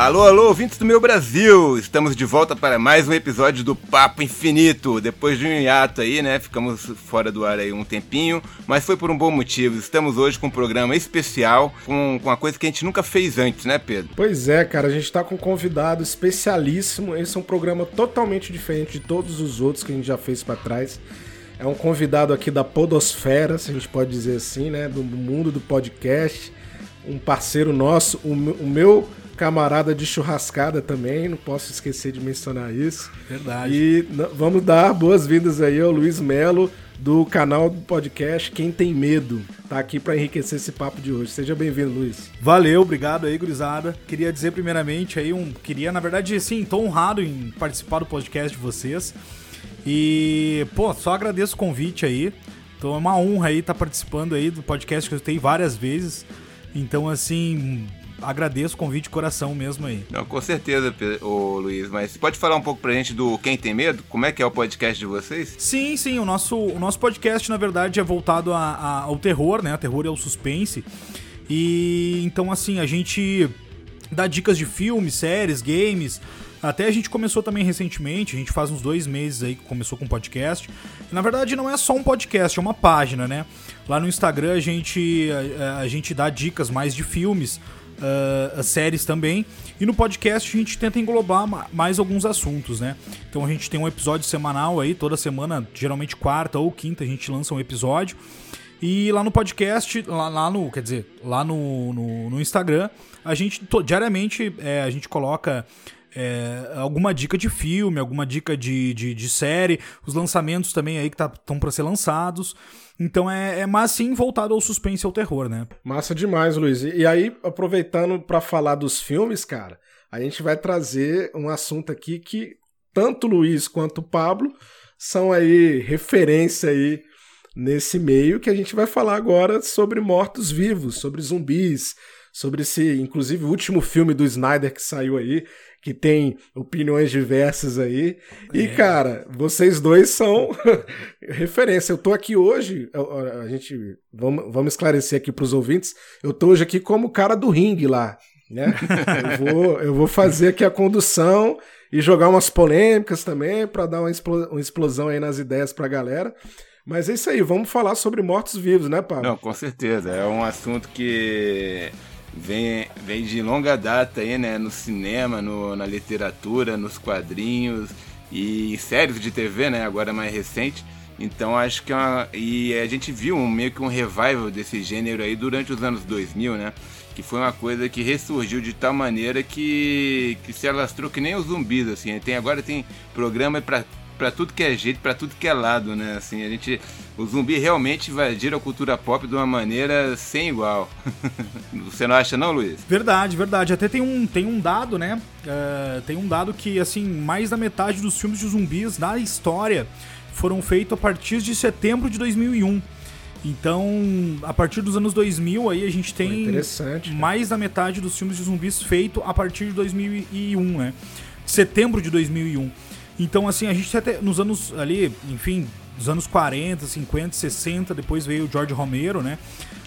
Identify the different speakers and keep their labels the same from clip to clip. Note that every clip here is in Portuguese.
Speaker 1: Alô, alô, ouvintes do meu Brasil! Estamos de volta para mais um episódio do Papo Infinito. Depois de um hiato aí, né? Ficamos fora do ar aí um tempinho, mas foi por um bom motivo. Estamos hoje com um programa especial, com, com uma coisa que a gente nunca fez antes, né, Pedro?
Speaker 2: Pois é, cara, a gente está com um convidado especialíssimo. Esse é um programa totalmente diferente de todos os outros que a gente já fez para trás. É um convidado aqui da Podosfera, se a gente pode dizer assim, né? Do mundo do podcast. Um parceiro nosso, o, o meu camarada de churrascada também, não posso esquecer de mencionar isso.
Speaker 3: Verdade.
Speaker 2: E vamos dar boas-vindas aí ao Luiz Melo, do canal do podcast Quem Tem Medo. Tá aqui para enriquecer esse papo de hoje. Seja bem-vindo, Luiz.
Speaker 3: Valeu, obrigado aí, gurizada. Queria dizer primeiramente aí um, queria, na verdade, sim, tô honrado em participar do podcast de vocês. E, pô, só agradeço o convite aí. Então é uma honra aí estar tá participando aí do podcast que eu tenho várias vezes. Então, assim, agradeço o convite de coração mesmo aí.
Speaker 1: Não, com certeza, ô Luiz, mas pode falar um pouco pra gente do Quem Tem Medo? Como é que é o podcast de vocês?
Speaker 3: Sim, sim, o nosso, o nosso podcast, na verdade, é voltado a, a, ao terror, né? O terror é o suspense. E então, assim, a gente dá dicas de filmes, séries, games. Até a gente começou também recentemente, a gente faz uns dois meses aí que começou com podcast. E, na verdade, não é só um podcast, é uma página, né? Lá no Instagram a gente, a, a gente dá dicas mais de filmes uh, séries também. E no podcast a gente tenta englobar mais alguns assuntos, né? Então a gente tem um episódio semanal aí, toda semana, geralmente quarta ou quinta, a gente lança um episódio. E lá no podcast, lá, lá no, quer dizer, lá no, no, no Instagram, a gente diariamente é, a gente coloca é, alguma dica de filme, alguma dica de, de, de série, os lançamentos também aí que estão tá, para ser lançados. Então é, é mais sim voltado ao suspense e ao terror, né?
Speaker 2: Massa demais, Luiz. E, e aí, aproveitando para falar dos filmes, cara, a gente vai trazer um assunto aqui que tanto o Luiz quanto o Pablo são aí referência aí nesse meio que a gente vai falar agora sobre mortos-vivos, sobre zumbis, sobre esse, inclusive, o último filme do Snyder que saiu aí, que tem opiniões diversas aí. É. E, cara, vocês dois são referência. Eu tô aqui hoje, a gente, vamos, vamos esclarecer aqui para os ouvintes, eu tô hoje aqui como cara do ringue lá, né? eu, vou, eu vou fazer aqui a condução e jogar umas polêmicas também para dar uma, uma explosão aí nas ideias pra galera. Mas é isso aí, vamos falar sobre mortos-vivos, né, Pablo?
Speaker 1: Não, com certeza. É um assunto que vem, vem de longa data aí, né? No cinema, no, na literatura, nos quadrinhos e séries de TV, né? Agora mais recente. Então acho que é uma, e a gente viu um, meio que um revival desse gênero aí durante os anos 2000, né? Que foi uma coisa que ressurgiu de tal maneira que, que se alastrou que nem os zumbis, assim. Tem, agora tem programa para tudo que é jeito, para tudo que é lado, né? Assim, a gente, o zumbi realmente invadiram a cultura pop de uma maneira sem igual. Você não acha não, Luiz?
Speaker 3: Verdade, verdade. Até tem um, tem um dado, né? Uh, tem um dado que assim mais da metade dos filmes de zumbis da história foram feitos a partir de setembro de 2001. Então, a partir dos anos 2000, aí a gente tem mais da metade dos filmes de zumbis feito a partir de 2001, né? Setembro de 2001. Então, assim, a gente até nos anos ali, enfim, dos anos 40, 50, 60, depois veio o George Romero, né?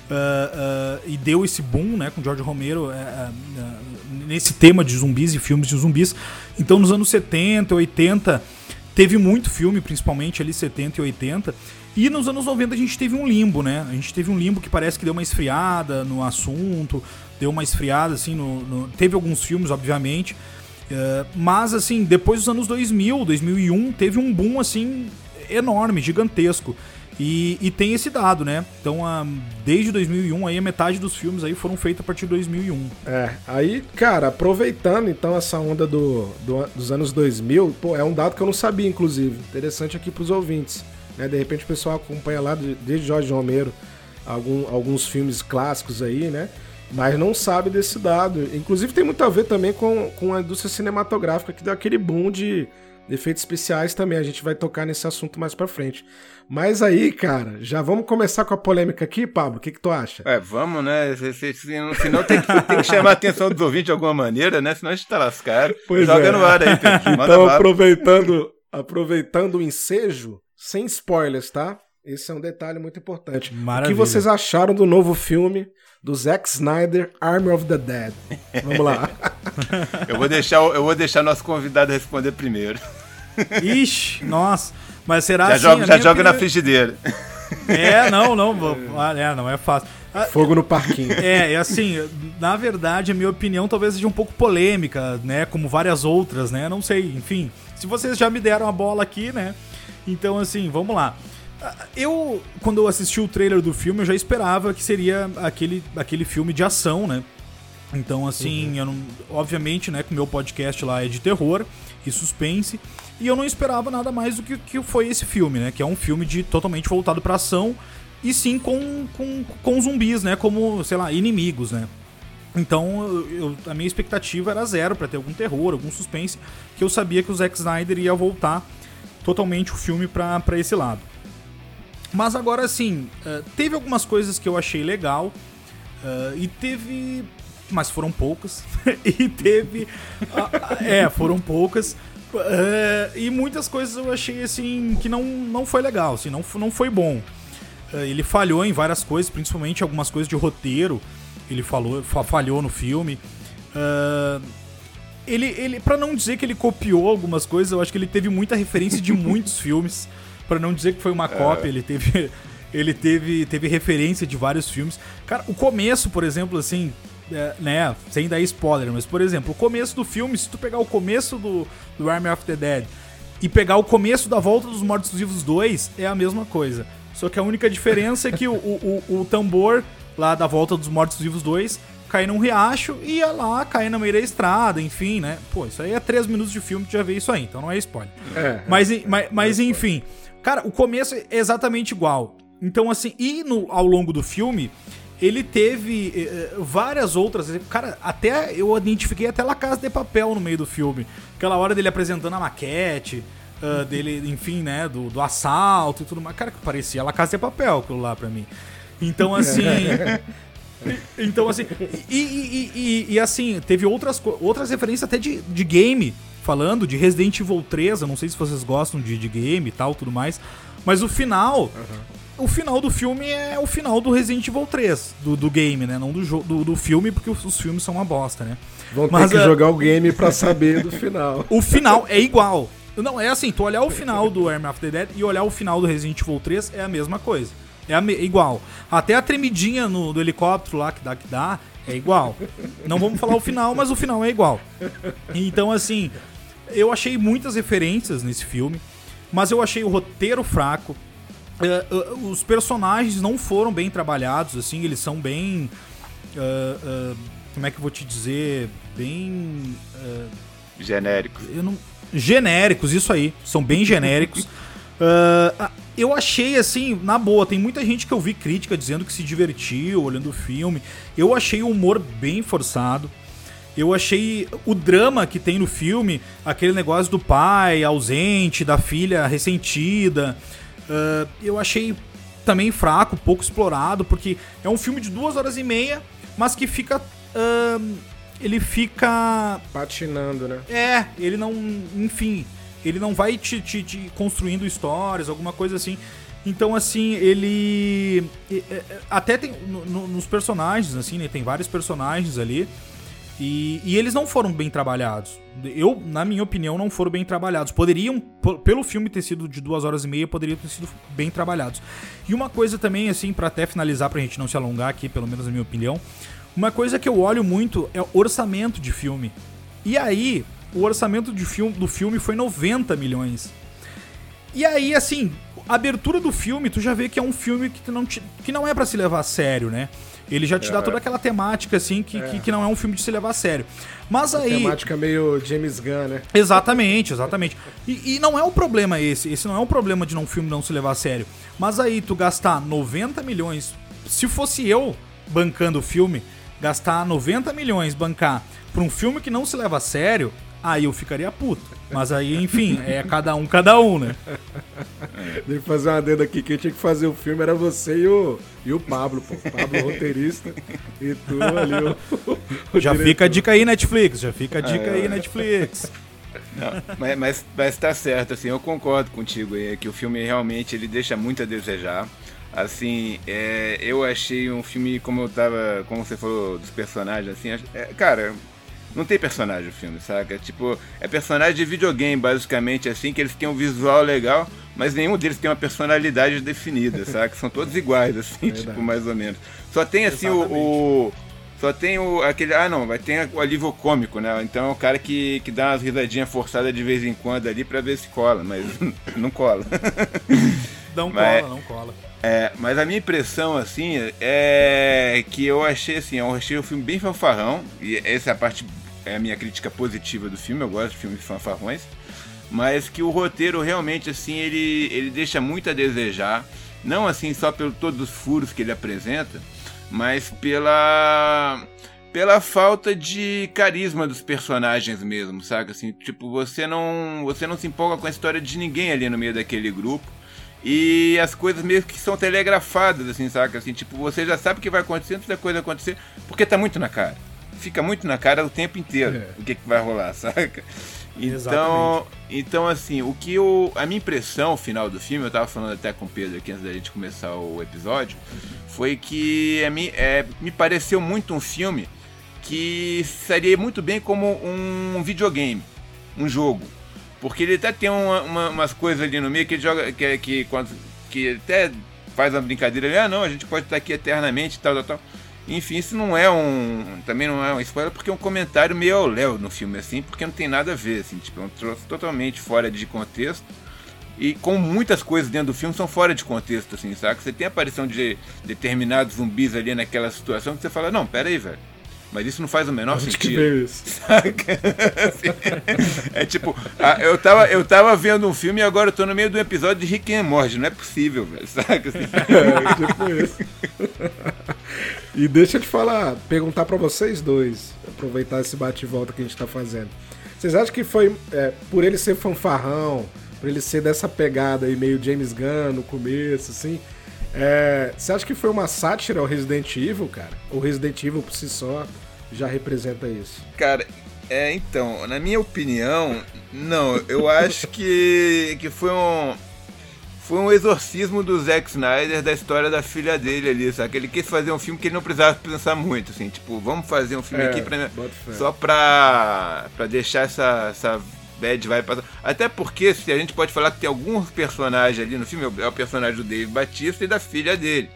Speaker 3: Uh, uh, e deu esse boom, né, com George Romero uh, nesse tema de zumbis e filmes de zumbis. Então, nos anos 70, 80, teve muito filme, principalmente ali 70 e 80. E nos anos 90 a gente teve um limbo, né? A gente teve um limbo que parece que deu uma esfriada no assunto, deu uma esfriada, assim, no, no... teve alguns filmes, obviamente, Uh, mas, assim, depois dos anos 2000, 2001, teve um boom, assim, enorme, gigantesco. E, e tem esse dado, né? Então, uh, desde 2001, aí a metade dos filmes aí foram feitos a partir de 2001.
Speaker 2: É, aí, cara, aproveitando então essa onda do, do, dos anos 2000, pô, é um dado que eu não sabia, inclusive. Interessante aqui pros ouvintes. Né? De repente o pessoal acompanha lá desde Jorge Romero algum, alguns filmes clássicos aí, né? mas não sabe desse dado. Inclusive tem muito a ver também com, com a indústria cinematográfica, que deu aquele boom de efeitos especiais também. A gente vai tocar nesse assunto mais pra frente. Mas aí, cara, já vamos começar com a polêmica aqui, Pablo? O que, que tu acha?
Speaker 1: É, vamos, né? Senão tem que, tem que chamar a atenção dos ouvintes de alguma maneira, né? Senão a gente tá lascado.
Speaker 2: Pois Joga é. no ar aí, Pedro. então, aproveitando, aproveitando o ensejo, sem spoilers, tá? Esse é um detalhe muito importante.
Speaker 3: Maravilha.
Speaker 2: O que vocês acharam do novo filme do Zack Snyder, Army of the Dead? Vamos lá.
Speaker 1: eu vou deixar, eu vou deixar nosso convidado responder primeiro.
Speaker 3: Ixi, nossa. Mas será
Speaker 1: já
Speaker 3: assim?
Speaker 1: Joga, já joga
Speaker 3: opinião...
Speaker 1: na frigideira.
Speaker 3: É, não, não. É, não é fácil.
Speaker 2: Fogo no parquinho.
Speaker 3: É, é assim, na verdade, a minha opinião talvez seja um pouco polêmica, né? Como várias outras, né? Não sei, enfim. Se vocês já me deram a bola aqui, né? Então, assim, vamos lá. Eu, quando eu assisti o trailer do filme, eu já esperava que seria aquele, aquele filme de ação, né? Então, assim, uhum. eu não, obviamente, né, que o meu podcast lá é de terror e suspense, e eu não esperava nada mais do que, que foi esse filme, né? Que é um filme de totalmente voltado para ação e sim com, com, com zumbis, né? Como, sei lá, inimigos, né? Então, eu, a minha expectativa era zero para ter algum terror, algum suspense, que eu sabia que o Zack Snyder ia voltar totalmente o filme para esse lado. Mas agora, assim, uh, teve algumas coisas que eu achei legal, uh, e teve. Mas foram poucas. e teve. É, foram poucas. e muitas coisas eu achei, assim, que não, não foi legal, assim, não, não foi bom. Eh, ele falhou em várias coisas, principalmente algumas coisas de roteiro. Ele falou, falhou no filme. Ele, ele para não dizer que ele copiou algumas coisas, eu acho que ele teve muita referência de muitos filmes. Para não dizer que foi uma cópia, é. ele teve ele teve teve referência de vários filmes. Cara, o começo, por exemplo, assim, é, né, sem dar spoiler, mas por exemplo, o começo do filme, se tu pegar o começo do, do Army of the Dead e pegar o começo da Volta dos Mortos Vivos 2, é a mesma coisa. Só que a única diferença é que o, o, o, o tambor lá da Volta dos Mortos Vivos 2 cai num riacho e ia lá, cair na meio da estrada, enfim, né? Pô, isso aí é três minutos de filme que já vê isso aí, então não é spoiler. É, mas, é, mas, mas é enfim, cara, o começo é exatamente igual. Então, assim, e no, ao longo do filme, ele teve eh, eh várias outras. Cara, até eu identifiquei até La Casa de Papel no meio do filme. Aquela hora dele apresentando a maquete uh, dele, enfim, né, do, do assalto e tudo mais. Cara, que parecia La Casa de Papel aquilo lá pra mim. Então, assim. então, assim. E, e, e, e, assim, teve outras, outras referências até de, de game, falando de Resident Evil 3. Eu não sei se vocês gostam de, de game e tal, tudo mais. Mas o final. Uhum. O final do filme é o final do Resident Evil 3, do, do game, né? Não do, do, do filme, porque os, os, filmes são uma bosta, né?
Speaker 2: Vão ter Mas, que uh, jogar o game pra saber do final.
Speaker 3: O final é igual. Não, é assim, tu olhar o final do Army of the Dead e olhar o final do Resident Evil 3 é a mesma coisa. É me igual. Até a tremidinha no, do helicóptero lá que dá que dá é igual. Não vamos falar o final, mas o final é igual. Então, assim, eu achei muitas referências nesse filme, mas eu achei o roteiro fraco. Uh, uh, os personagens não foram bem trabalhados, assim, eles são bem. Uh, como é que eu vou te dizer? Bem.
Speaker 1: Genéricos.
Speaker 3: Eu não genéricos, isso aí. São bem genéricos. Eu achei assim, na boa, tem muita gente que eu vi crítica dizendo que se divertiu olhando o filme. Eu achei o humor bem forçado. Eu achei o drama que tem no filme, aquele negócio do pai ausente, da filha ressentida. Uh, eu achei também fraco, pouco explorado, porque é um filme de duas horas e meia, mas que fica. Uh, ele fica.
Speaker 2: Patinando, né?
Speaker 3: É, ele não. Enfim, ele não vai te, te, te construindo histórias, alguma coisa assim. Então, assim, ele. Até tem. No, nos personagens, assim, né? Tem vários personagens ali. E, e, eles não foram bem trabalhados. Eu, na minha opinião, não foram bem trabalhados. Poderiam, pelo filme ter sido de duas horas e meia, poderiam ter sido bem trabalhados. E uma coisa também, assim, para até finalizar, pra gente não se alongar aqui, pelo menos na minha opinião. Uma coisa que eu olho muito é o orçamento de filme. E aí, o orçamento de filme, do filme foi 90 milhões. E aí, assim, a abertura do filme, tu já vê que é um filme que não, te, que não é para se levar a sério, né? Ele já te é, dá toda aquela temática, assim, que, é. que, que, não é um filme de se levar a sério. Mas aí.
Speaker 2: Temática meio James Gunn, né?
Speaker 3: Exatamente, exatamente. E, e não é o problema esse. Esse não é o problema de um filme não se levar a sério. Mas aí, tu gastar 90 milhões. Se fosse eu bancando o filme, gastar 90 milhões, bancar pra um filme que não se leva a sério, aí eu ficaria puto. Mas aí, enfim, é cada um, cada um, né?
Speaker 2: Deixa eu fazer uma adenda aqui. Quem tinha que fazer o filme era você e o, e o Pablo, pô. Pablo roteirista e tu ali, o,
Speaker 3: o Já diretor. fica a dica aí, Netflix. Já fica a dica é. aí, Netflix.
Speaker 1: Não, mas, mas, mas tá certo, assim, eu concordo contigo é, que o filme realmente ele deixa muito a desejar. Assim, é, eu achei um filme, como eu tava, como você falou dos personagens, assim, é, cara, não tem personagem o filme, saca? Tipo, é personagem de videogame, basicamente, assim, que eles têm um visual legal, mas nenhum deles tem uma personalidade definida, saca? São todos iguais, assim, tipo, mais ou menos. Só tem, assim, o, o, Só tem o. aquele. Ah, não, vai ter o alívio cômico, né? Então é o cara que, que dá umas risadinhas forçadas de vez em quando ali pra ver se cola, mas não cola.
Speaker 3: Não mas, cola, não cola.
Speaker 1: É, mas a minha impressão, assim, é que eu achei, assim, eu achei o filme bem fanfarrão, e essa é a parte, é a minha crítica positiva do filme, eu gosto de filmes fanfarrões, mas que o roteiro realmente, assim, ele, ele deixa muito a desejar, não, assim, só pelo todos os furos que ele apresenta, mas pela pela falta de carisma dos personagens mesmo, saca? Assim, tipo, você não, você não se empolga com a história de ninguém ali no meio daquele grupo. E as coisas meio que são telegrafadas, assim, saca? Assim, tipo, você já sabe o que vai acontecer antes da coisa acontecer, porque tá muito na cara. Fica muito na cara o tempo inteiro é. o que, que vai rolar, saca? Então, então assim, o que eu. A minha impressão final do filme, eu tava falando até com o Pedro aqui antes da gente começar o episódio, foi que a mim, é, me pareceu muito um filme que seria muito bem como um videogame, um jogo. Porque ele até tem uma, uma, umas coisas ali no meio que ele joga. Que, que, quando, que até faz uma brincadeira ali, ah não, a gente pode estar aqui eternamente tal, tal, tal. Enfim, isso não é um. Também não é um spoiler, porque é um comentário meio ao Léo no filme, assim, porque não tem nada a ver, assim, tipo, é um troço totalmente fora de contexto. E como muitas coisas dentro do filme são fora de contexto, assim, sabe? Você tem a aparição de determinados zumbis ali naquela situação que você fala, não, pera aí, velho mas isso não faz o menor Onde sentido. Que veio isso? é tipo, eu tava, eu tava vendo um filme e agora eu tô no meio do episódio de Rick and Morty. Não é possível, velho. Saca? É, tipo
Speaker 2: isso. e deixa eu te falar, perguntar para vocês dois, aproveitar esse bate-volta que a gente tá fazendo. Vocês acham que foi é, por ele ser fanfarrão, por ele ser dessa pegada aí meio James Gunn no começo, assim, é, você acha que foi uma sátira ao Resident Evil, cara? O Resident Evil por si só já representa isso?
Speaker 1: Cara, é, então, na minha opinião, não. Eu acho que, que foi um. Foi um exorcismo do Zack Snyder da história da filha dele ali, sabe? Ele quis fazer um filme que ele não precisava pensar muito, assim, tipo, vamos fazer um filme é, aqui pra, só pra, pra deixar essa, essa bad vai passar. Até porque se a gente pode falar que tem alguns personagens ali no filme, é o personagem do Dave Batista e da filha dele.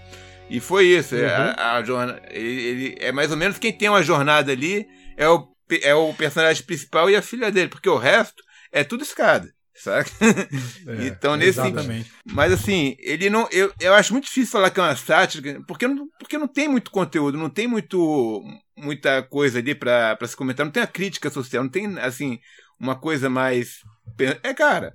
Speaker 1: E foi isso. É, uhum. A, a jornada, ele, ele, é mais ou menos quem tem uma jornada ali é o, é o personagem principal e a filha dele, porque o resto é tudo escada. Sabe? É, então, nesse sentido. Mas assim, ele não. Eu, eu acho muito difícil falar que é uma sátira, porque não, porque não tem muito conteúdo, não tem muito, muita coisa ali para se comentar, não tem a crítica social, não tem, assim, uma coisa mais. É, cara.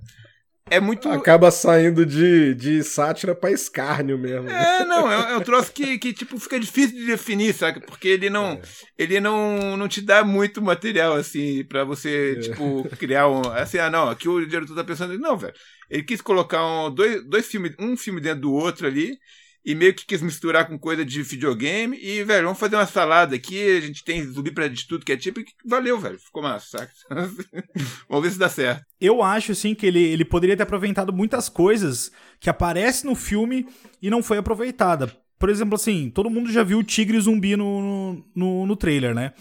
Speaker 1: É muito.
Speaker 2: Acaba saindo de, de sátira pra escárnio mesmo.
Speaker 1: É, não, é, é um troço que, que tipo, fica difícil de definir, sabe? Porque ele não. É. Ele não, não te dá muito material, assim, pra você, é. tipo, criar um. Assim, ah, não, aqui o diretor tá pensando. Não, velho. Ele quis colocar um, dois, dois filmes, um filme dentro do outro ali e meio que quis misturar com coisa de videogame. E, velho, vamos fazer uma salada aqui. A gente tem zumbi pra de tudo que é tipo. E valeu, velho. Ficou massa, vamos ver se dá certo.
Speaker 3: Eu acho, assim, que ele, ele poderia ter aproveitado muitas coisas que aparecem no filme e não foi aproveitada. Por exemplo, assim, todo mundo já viu o tigre zumbi no, no, no trailer, né?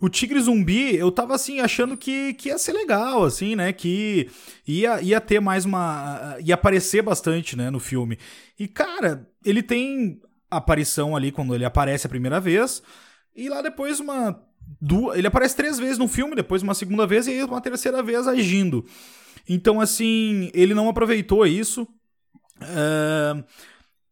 Speaker 3: O Tigre Zumbi, eu tava assim, achando que, que ia ser legal, assim, né? Que ia, ia ter mais uma. ia aparecer bastante, né, no filme. E, cara, ele tem aparição ali quando ele aparece a primeira vez. E lá depois uma. Duas, ele aparece três vezes no filme, depois uma segunda vez e uma terceira vez agindo. Então, assim, ele não aproveitou isso. Uh,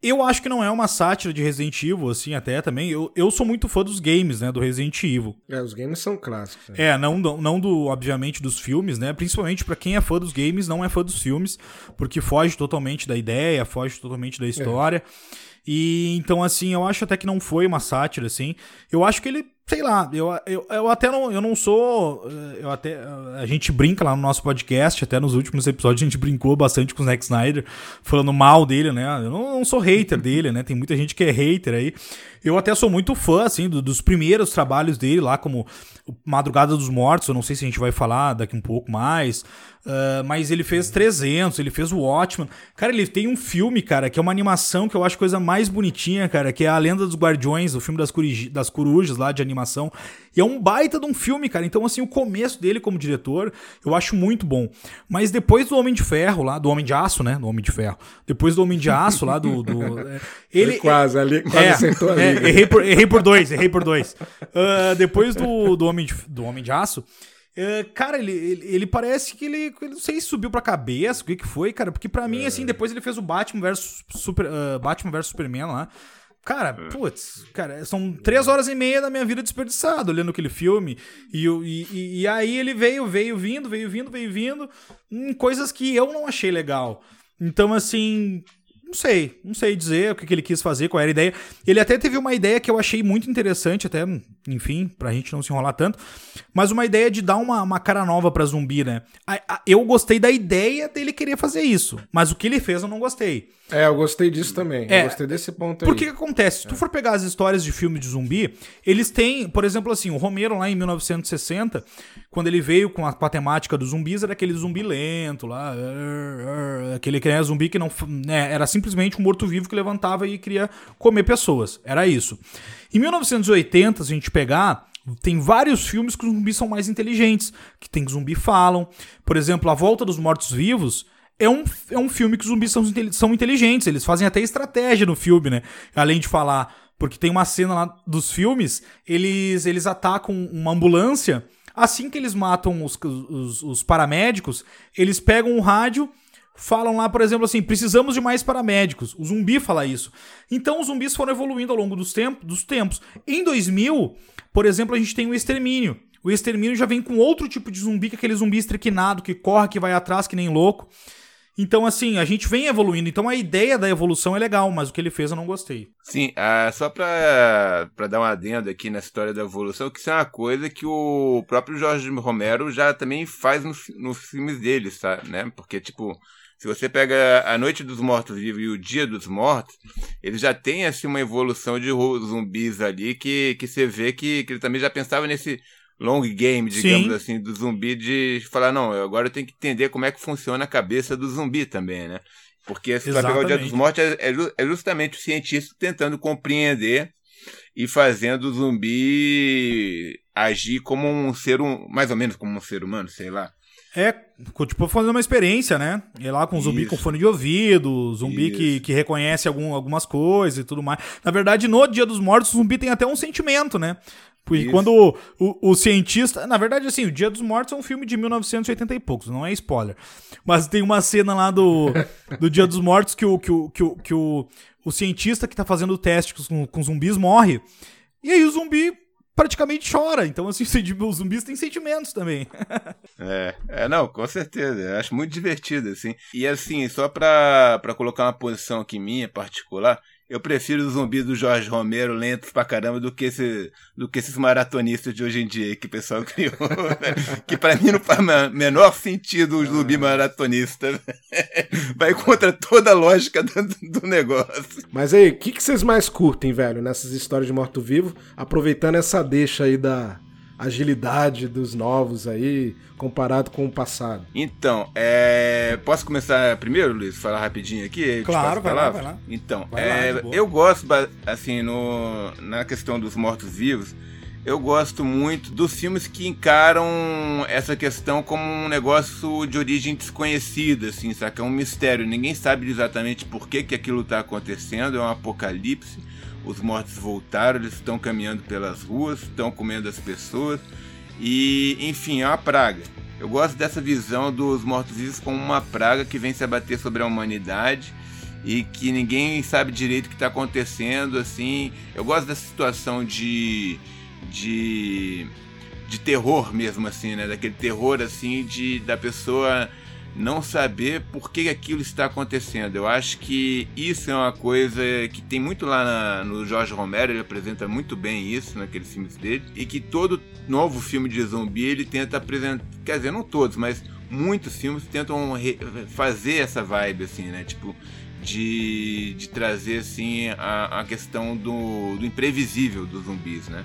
Speaker 3: eu acho que não é uma sátira de Resident Evil, assim, até também. Eu, eu sou muito fã dos games, né, do Resident Evil.
Speaker 2: É, os games são clássicos.
Speaker 3: Né? É, não, não do, obviamente, dos filmes, né? Principalmente para quem é fã dos games, não é fã dos filmes, porque foge totalmente da ideia, foge totalmente da história. É. E então, assim, eu acho até que não foi uma sátira, assim. Eu acho que ele sei lá, eu, eu, eu até não, eu não sou. Eu até, a gente brinca lá no nosso podcast, até nos últimos episódios a gente brincou bastante com o Zack Snyder, falando mal dele, né? Eu não, não sou hater dele, né? Tem muita gente que é hater aí. Eu até sou muito fã, assim, do, dos primeiros trabalhos dele lá, como Madrugada dos Mortos, eu não sei se a gente vai falar daqui um pouco mais. Uh, mas ele fez 300, ele fez o Watchman. Cara, ele tem um filme, cara, que é uma animação que eu acho coisa mais bonitinha, cara, que é A Lenda dos Guardiões, o filme das, das corujas lá de animação. E é um baita de um filme, cara. Então, assim, o começo dele como diretor, eu acho muito bom. Mas depois do Homem de Ferro lá, do Homem de Aço, né? Do Homem de Ferro. Depois do Homem de Aço lá, do. do é,
Speaker 2: ele quase, ali, quase é, acertou ali.
Speaker 3: É, errei, por, errei por dois, errei por dois. Uh, depois do, do, Homem de, do Homem de Aço. Uh, cara, ele, ele, ele, parece que ele, ele, não sei se subiu pra cabeça, o que que foi, cara, porque para mim, assim, depois ele fez o Batman versus Super, uh, Batman versus Superman lá, Cara, é. putz, cara, são três horas e meia da minha vida desperdiçada olhando aquele filme. E, e, e aí ele veio, veio vindo, veio vindo, veio vindo, em coisas que eu não achei legal. Então, assim, não sei, não sei dizer o que, que ele quis fazer, qual era a ideia. Ele até teve uma ideia que eu achei muito interessante, até, enfim, pra gente não se enrolar tanto, mas uma ideia de dar uma, uma cara nova pra zumbi, né? Eu gostei da ideia dele querer fazer isso, mas o que ele fez eu não gostei.
Speaker 2: É, eu gostei disso também. É, eu gostei desse ponto aí.
Speaker 3: Porque que acontece? Se tu for pegar as histórias de filme de zumbi, eles têm, por exemplo, assim, o Romero lá em 1960, quando ele veio com a, com a temática dos zumbis, era aquele zumbi lento lá, aquele que era zumbi que não. Né, era simplesmente um morto-vivo que levantava e queria comer pessoas. Era isso. Em 1980, se a gente pegar, tem vários filmes que os zumbis são mais inteligentes, que tem que zumbi falam. Por exemplo, A Volta dos Mortos-Vivos é um, é um filme que os zumbis são, são inteligentes, eles fazem até estratégia no filme, né? Além de falar. Porque tem uma cena lá dos filmes, eles, eles atacam uma ambulância. Assim que eles matam os, os, os paramédicos, eles pegam um rádio falam lá, por exemplo, assim: precisamos de mais paramédicos. O zumbi fala isso. Então os zumbis foram evoluindo ao longo dos, tempo, dos tempos. Em 2000, por exemplo, a gente tem o extermínio. O extermínio já vem com outro tipo de zumbi, que é aquele zumbi estrequinado, que corre, que vai atrás, que nem louco. Então, assim, a gente vem evoluindo. Então, a ideia da evolução é legal, mas o que ele fez eu não gostei.
Speaker 1: Sim, ah, só pra, pra dar um adendo aqui na história da evolução, que isso é uma coisa que o próprio Jorge Romero já também faz nos, nos filmes dele, tá? Né? Porque, tipo, se você pega A Noite dos Mortos-Vivos e O Dia dos Mortos, ele já tem assim, uma evolução de zumbis ali que, que você vê que, que ele também já pensava nesse long game, digamos Sim. assim, do zumbi, de falar, não, agora eu tenho que entender como é que funciona a cabeça do zumbi também, né? Porque se vai pegar o Dia dos Mortos, é, é, é justamente o cientista tentando compreender e fazendo o zumbi agir como um ser, um, mais ou menos como um ser humano, sei lá.
Speaker 3: É, tipo, fazendo uma experiência, né? Ir lá com um zumbi Isso. com fone de ouvido, zumbi que, que reconhece algum, algumas coisas e tudo mais. Na verdade, no Dia dos Mortos, o zumbi tem até um sentimento, né? Porque Isso. quando o, o, o, cientista. Na verdade, assim, O Dia dos Mortos é um filme de 1980 e poucos, não é spoiler. Mas tem uma cena lá do, do Dia dos Mortos que o, que o, que o, que o, o cientista que tá fazendo o teste com, com zumbis morre. E aí o zumbi praticamente chora. Então, assim, os zumbis têm sentimentos também.
Speaker 1: é, é, não, com certeza. Eu acho muito divertido, assim. E assim, só pra, pra colocar uma posição aqui minha particular, eu prefiro os zumbis do Jorge Romero lentos pra caramba do que, esse, do que esses maratonistas de hoje em dia que o pessoal criou. Né? que pra mim não faz menor sentido o zumbi maratonista. Vai contra toda a lógica do, do negócio.
Speaker 2: Mas aí, o que, que vocês mais curtem, velho, nessas histórias de morto-vivo? Aproveitando essa deixa aí da agilidade dos novos aí, comparado com o passado?
Speaker 1: Então, é... posso começar primeiro, Luiz? Falar rapidinho aqui?
Speaker 3: Claro, vai lá, vai lá.
Speaker 1: Então, vai é... lá, eu gosto, assim, no... na questão dos mortos-vivos, eu gosto muito dos filmes que encaram essa questão como um negócio de origem desconhecida, assim, saca? É um mistério. Ninguém sabe exatamente por que, que aquilo está acontecendo, é um apocalipse os mortos voltaram, eles estão caminhando pelas ruas, estão comendo as pessoas e, enfim, é uma praga. Eu gosto dessa visão dos mortos-vivos como uma praga que vem se abater sobre a humanidade e que ninguém sabe direito o que está acontecendo, assim. Eu gosto dessa situação de, de, de terror mesmo, assim, né? Daquele terror, assim, de da pessoa não saber por que aquilo está acontecendo. Eu acho que isso é uma coisa que tem muito lá na, no Jorge Romero, ele apresenta muito bem isso naqueles filmes dele, e que todo novo filme de zumbi ele tenta apresentar, quer dizer, não todos, mas muitos filmes tentam fazer essa vibe assim, né? Tipo, de, de trazer assim a, a questão do, do imprevisível dos zumbis, né?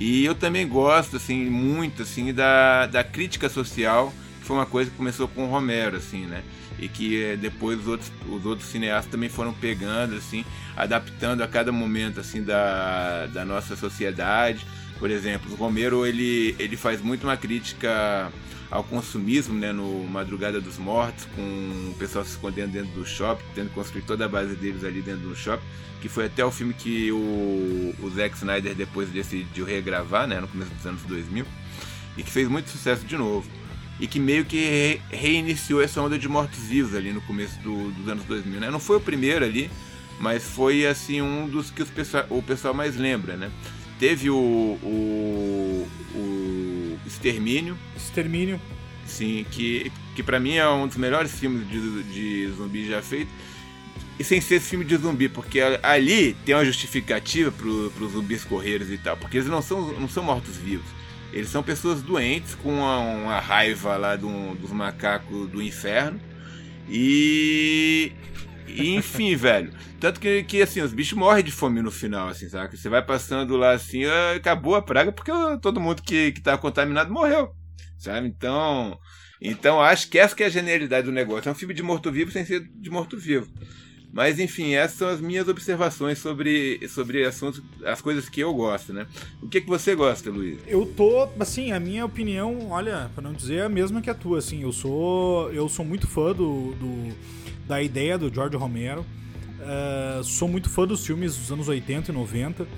Speaker 1: E eu também gosto assim muito assim da, da crítica social foi uma coisa que começou com o Romero, assim, né? E que eh, depois os outros, os outros cineastas também foram pegando, assim, adaptando a cada momento, assim, da, da nossa sociedade. Por exemplo, o Romero, ele, ele faz muito uma crítica ao consumismo, né, no Madrugada dos Mortos, com o pessoal se escondendo dentro do shopping, tendo que construir toda a base deles ali dentro do shopping, que foi até o filme que o, o Zack Snyder depois decidiu regravar, né, no começo dos anos 2000, e que fez muito sucesso de novo e que meio que reiniciou essa onda de mortos-vivos ali no começo do, dos anos 2000, né? Não foi o primeiro ali, mas foi assim um dos que pessoal, o pessoal mais lembra, né? Teve o, o, o Extermínio.
Speaker 3: Extermínio.
Speaker 1: Sim, que, que para mim é um dos melhores filmes de, de zumbi já feito. E sem ser filme de zumbi, porque ali tem uma justificativa para os zumbis correiros e tal, porque eles não são, não são mortos-vivos eles são pessoas doentes com uma, uma raiva lá do, dos macacos do inferno. E. enfim, velho. Tanto que, que assim, os bichos morrem de fome no final, assim, sabe? Você vai passando lá assim, ah, acabou a praga porque todo mundo que, que tá contaminado morreu. Sabe? Então. Então acho que essa que é a genialidade do negócio. É um filme de morto-vivo sem ser de morto-vivo. Mas enfim, essas são as minhas observações sobre, sobre assuntos, as coisas que eu gosto, né? O que, que você gosta, Luiz?
Speaker 3: Eu tô, assim, a minha opinião, olha, para não dizer a mesma que a tua, assim, eu sou, eu sou muito fã do, do da ideia do George Romero. Uh, sou muito fã dos filmes dos anos 80 e 90.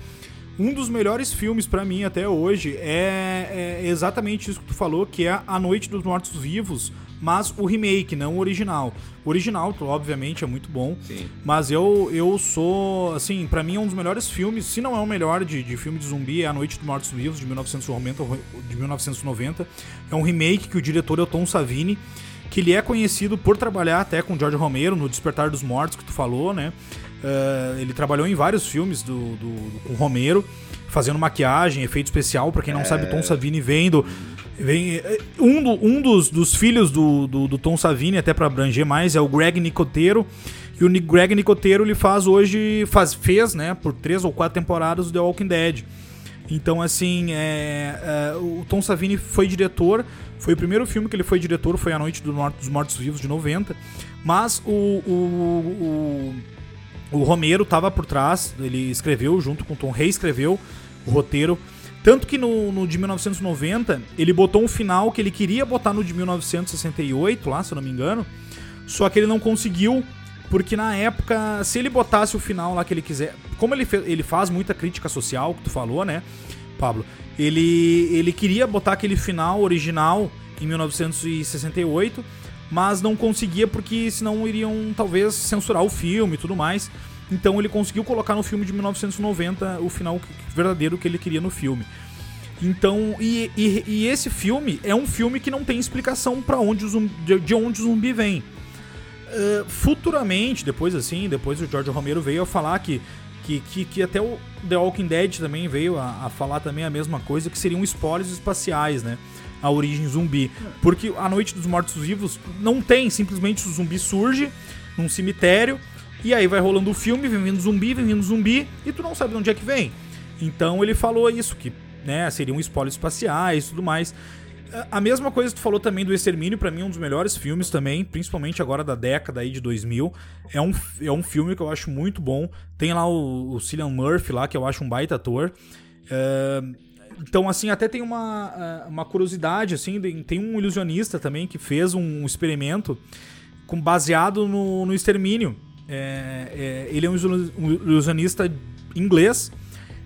Speaker 3: Um dos melhores filmes para mim até hoje é, é, exatamente isso que tu falou, que é A Noite dos Mortos Vivos, mas o remake, não o original. O original, obviamente, é muito bom.
Speaker 1: Sim.
Speaker 3: Mas eu, eu sou, assim, para mim é um dos melhores filmes, se não é o melhor de, de filme de zumbi, é A Noite dos Mortos Vivos, de 1990, de 1990. É um remake que o diretor é o Tom Savini, que ele é conhecido por trabalhar até com George Romero no Despertar dos Mortos, que tu falou, né? Uh, ele trabalhou em vários filmes do, do, do, com Romero, fazendo maquiagem, efeito especial. para quem não é... sabe, Tom Savini vem do, Vem, é, um, do, um dos, dos filhos do, do, do, Tom Savini, até para abranger mais, é o Greg Nicotero. E o Greg Nicotero ele faz hoje, faz, fez, né, por três ou quatro temporadas o The Walking Dead. Então, assim, é, é, o Tom Savini foi diretor. Foi o primeiro filme que ele foi diretor, foi A Noite do Norte dos Mortos Vivos, de 90. Mas o, o, o, o Romero estava por trás, ele escreveu, junto com o Tom, reescreveu o roteiro tanto que no, no, de 1990, ele botou um final que ele queria botar no de 1968, lá, se eu não me engano. Só que ele não conseguiu, porque na época, se ele botasse o final lá que ele quiser. Como ele, ele faz muita crítica social, que tu falou, né, Pablo? Ele, ele queria botar aquele final original em 1968, mas não conseguia porque senão iriam talvez censurar o filme e tudo mais. Então ele conseguiu colocar no filme de 1990 o final verdadeiro que ele queria no filme. Então, e, e, e esse filme é um filme que não tem explicação para onde o zumbi, de, de onde o zumbi vem. Uh, futuramente, depois assim, depois o George Romero veio a falar que, que, que, que até o The Walking Dead também veio a, a, falar também a mesma coisa, que seriam spoilers espaciais, né? A origem zumbi. Porque a Noite dos Mortos Vivos não tem, simplesmente o zumbi surge num cemitério e aí vai rolando o filme, vem vindo zumbi, vem vindo zumbi, e tu não sabe de onde é que vem. Então ele falou isso, que né, seriam spoilers espaciais e tudo mais. A mesma coisa que tu falou também do Extermínio, para mim é um dos melhores filmes também, principalmente agora da década aí de 2000. É um, é um filme que eu acho muito bom. Tem lá o, o Cillian Murphy lá, que eu acho um baita ator. É, então, assim, até tem uma, uma curiosidade, assim, tem um ilusionista também que fez um experimento com, baseado no, no Extermínio. É, é, ele é um ilusionista inglês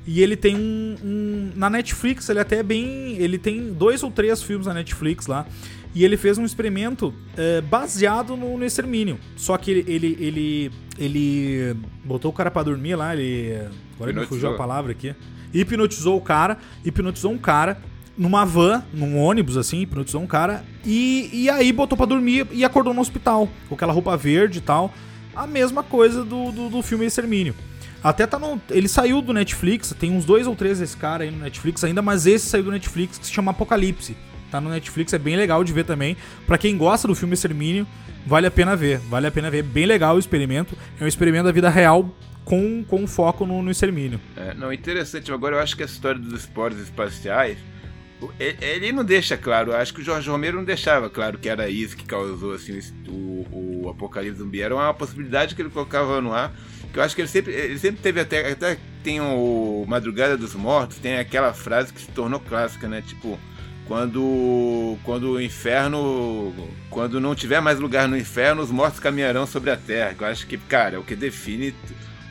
Speaker 3: e ele tem um, um, na Netflix ele até é bem ele tem dois ou três filmes na Netflix lá e ele fez um experimento é, baseado no, no extermínio só que ele, ele ele ele botou o cara para dormir lá ele agora me fugiu a palavra aqui hipnotizou o cara hipnotizou um cara numa van, num ônibus, assim, hipnotizou um cara, e, e aí botou pra dormir e acordou no hospital, com aquela roupa verde e tal. A mesma coisa do, do, do filme Extermínio. Até tá no. Ele saiu do Netflix, tem uns dois ou três desse cara aí no Netflix ainda, mas esse saiu do Netflix que se chama Apocalipse. Tá no Netflix, é bem legal de ver também. Para quem gosta do filme Extermínio, vale a pena ver. Vale a pena ver. Bem legal o experimento. É um experimento da vida real com, com foco no, no extermínio.
Speaker 1: É, não, interessante. Agora eu acho que a história dos esportes espaciais. Ele não deixa claro, acho que o Jorge Romero não deixava claro que era isso que causou assim, o, o apocalipse zumbi. Era uma possibilidade que ele colocava no ar. Que eu acho que ele sempre, ele sempre teve até. Até tem o Madrugada dos Mortos, tem aquela frase que se tornou clássica, né? Tipo, quando, quando o inferno. Quando não tiver mais lugar no inferno, os mortos caminharão sobre a terra. Eu acho que, cara, é o que define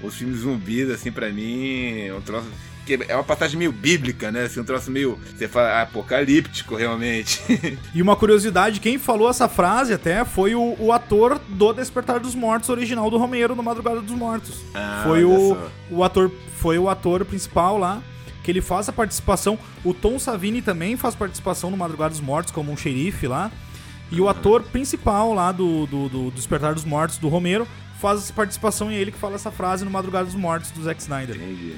Speaker 1: os filmes zumbis, assim, para mim, é um troço que é uma passagem meio bíblica, né? Assim, um troço meio, você fala, apocalíptico, realmente.
Speaker 3: e uma curiosidade, quem falou essa frase até foi o, o ator do Despertar dos Mortos, original do Romero, no Madrugada dos Mortos. Ah, foi o, o ator, foi o ator principal lá, que ele faz a participação. O Tom Savini também faz participação no Madrugada dos Mortos, como um xerife lá. E o ator principal lá do, do, do Despertar dos Mortos, do Romero, faz essa participação e ele que fala essa frase no Madrugada dos Mortos do Zack Snyder.
Speaker 1: Entendi.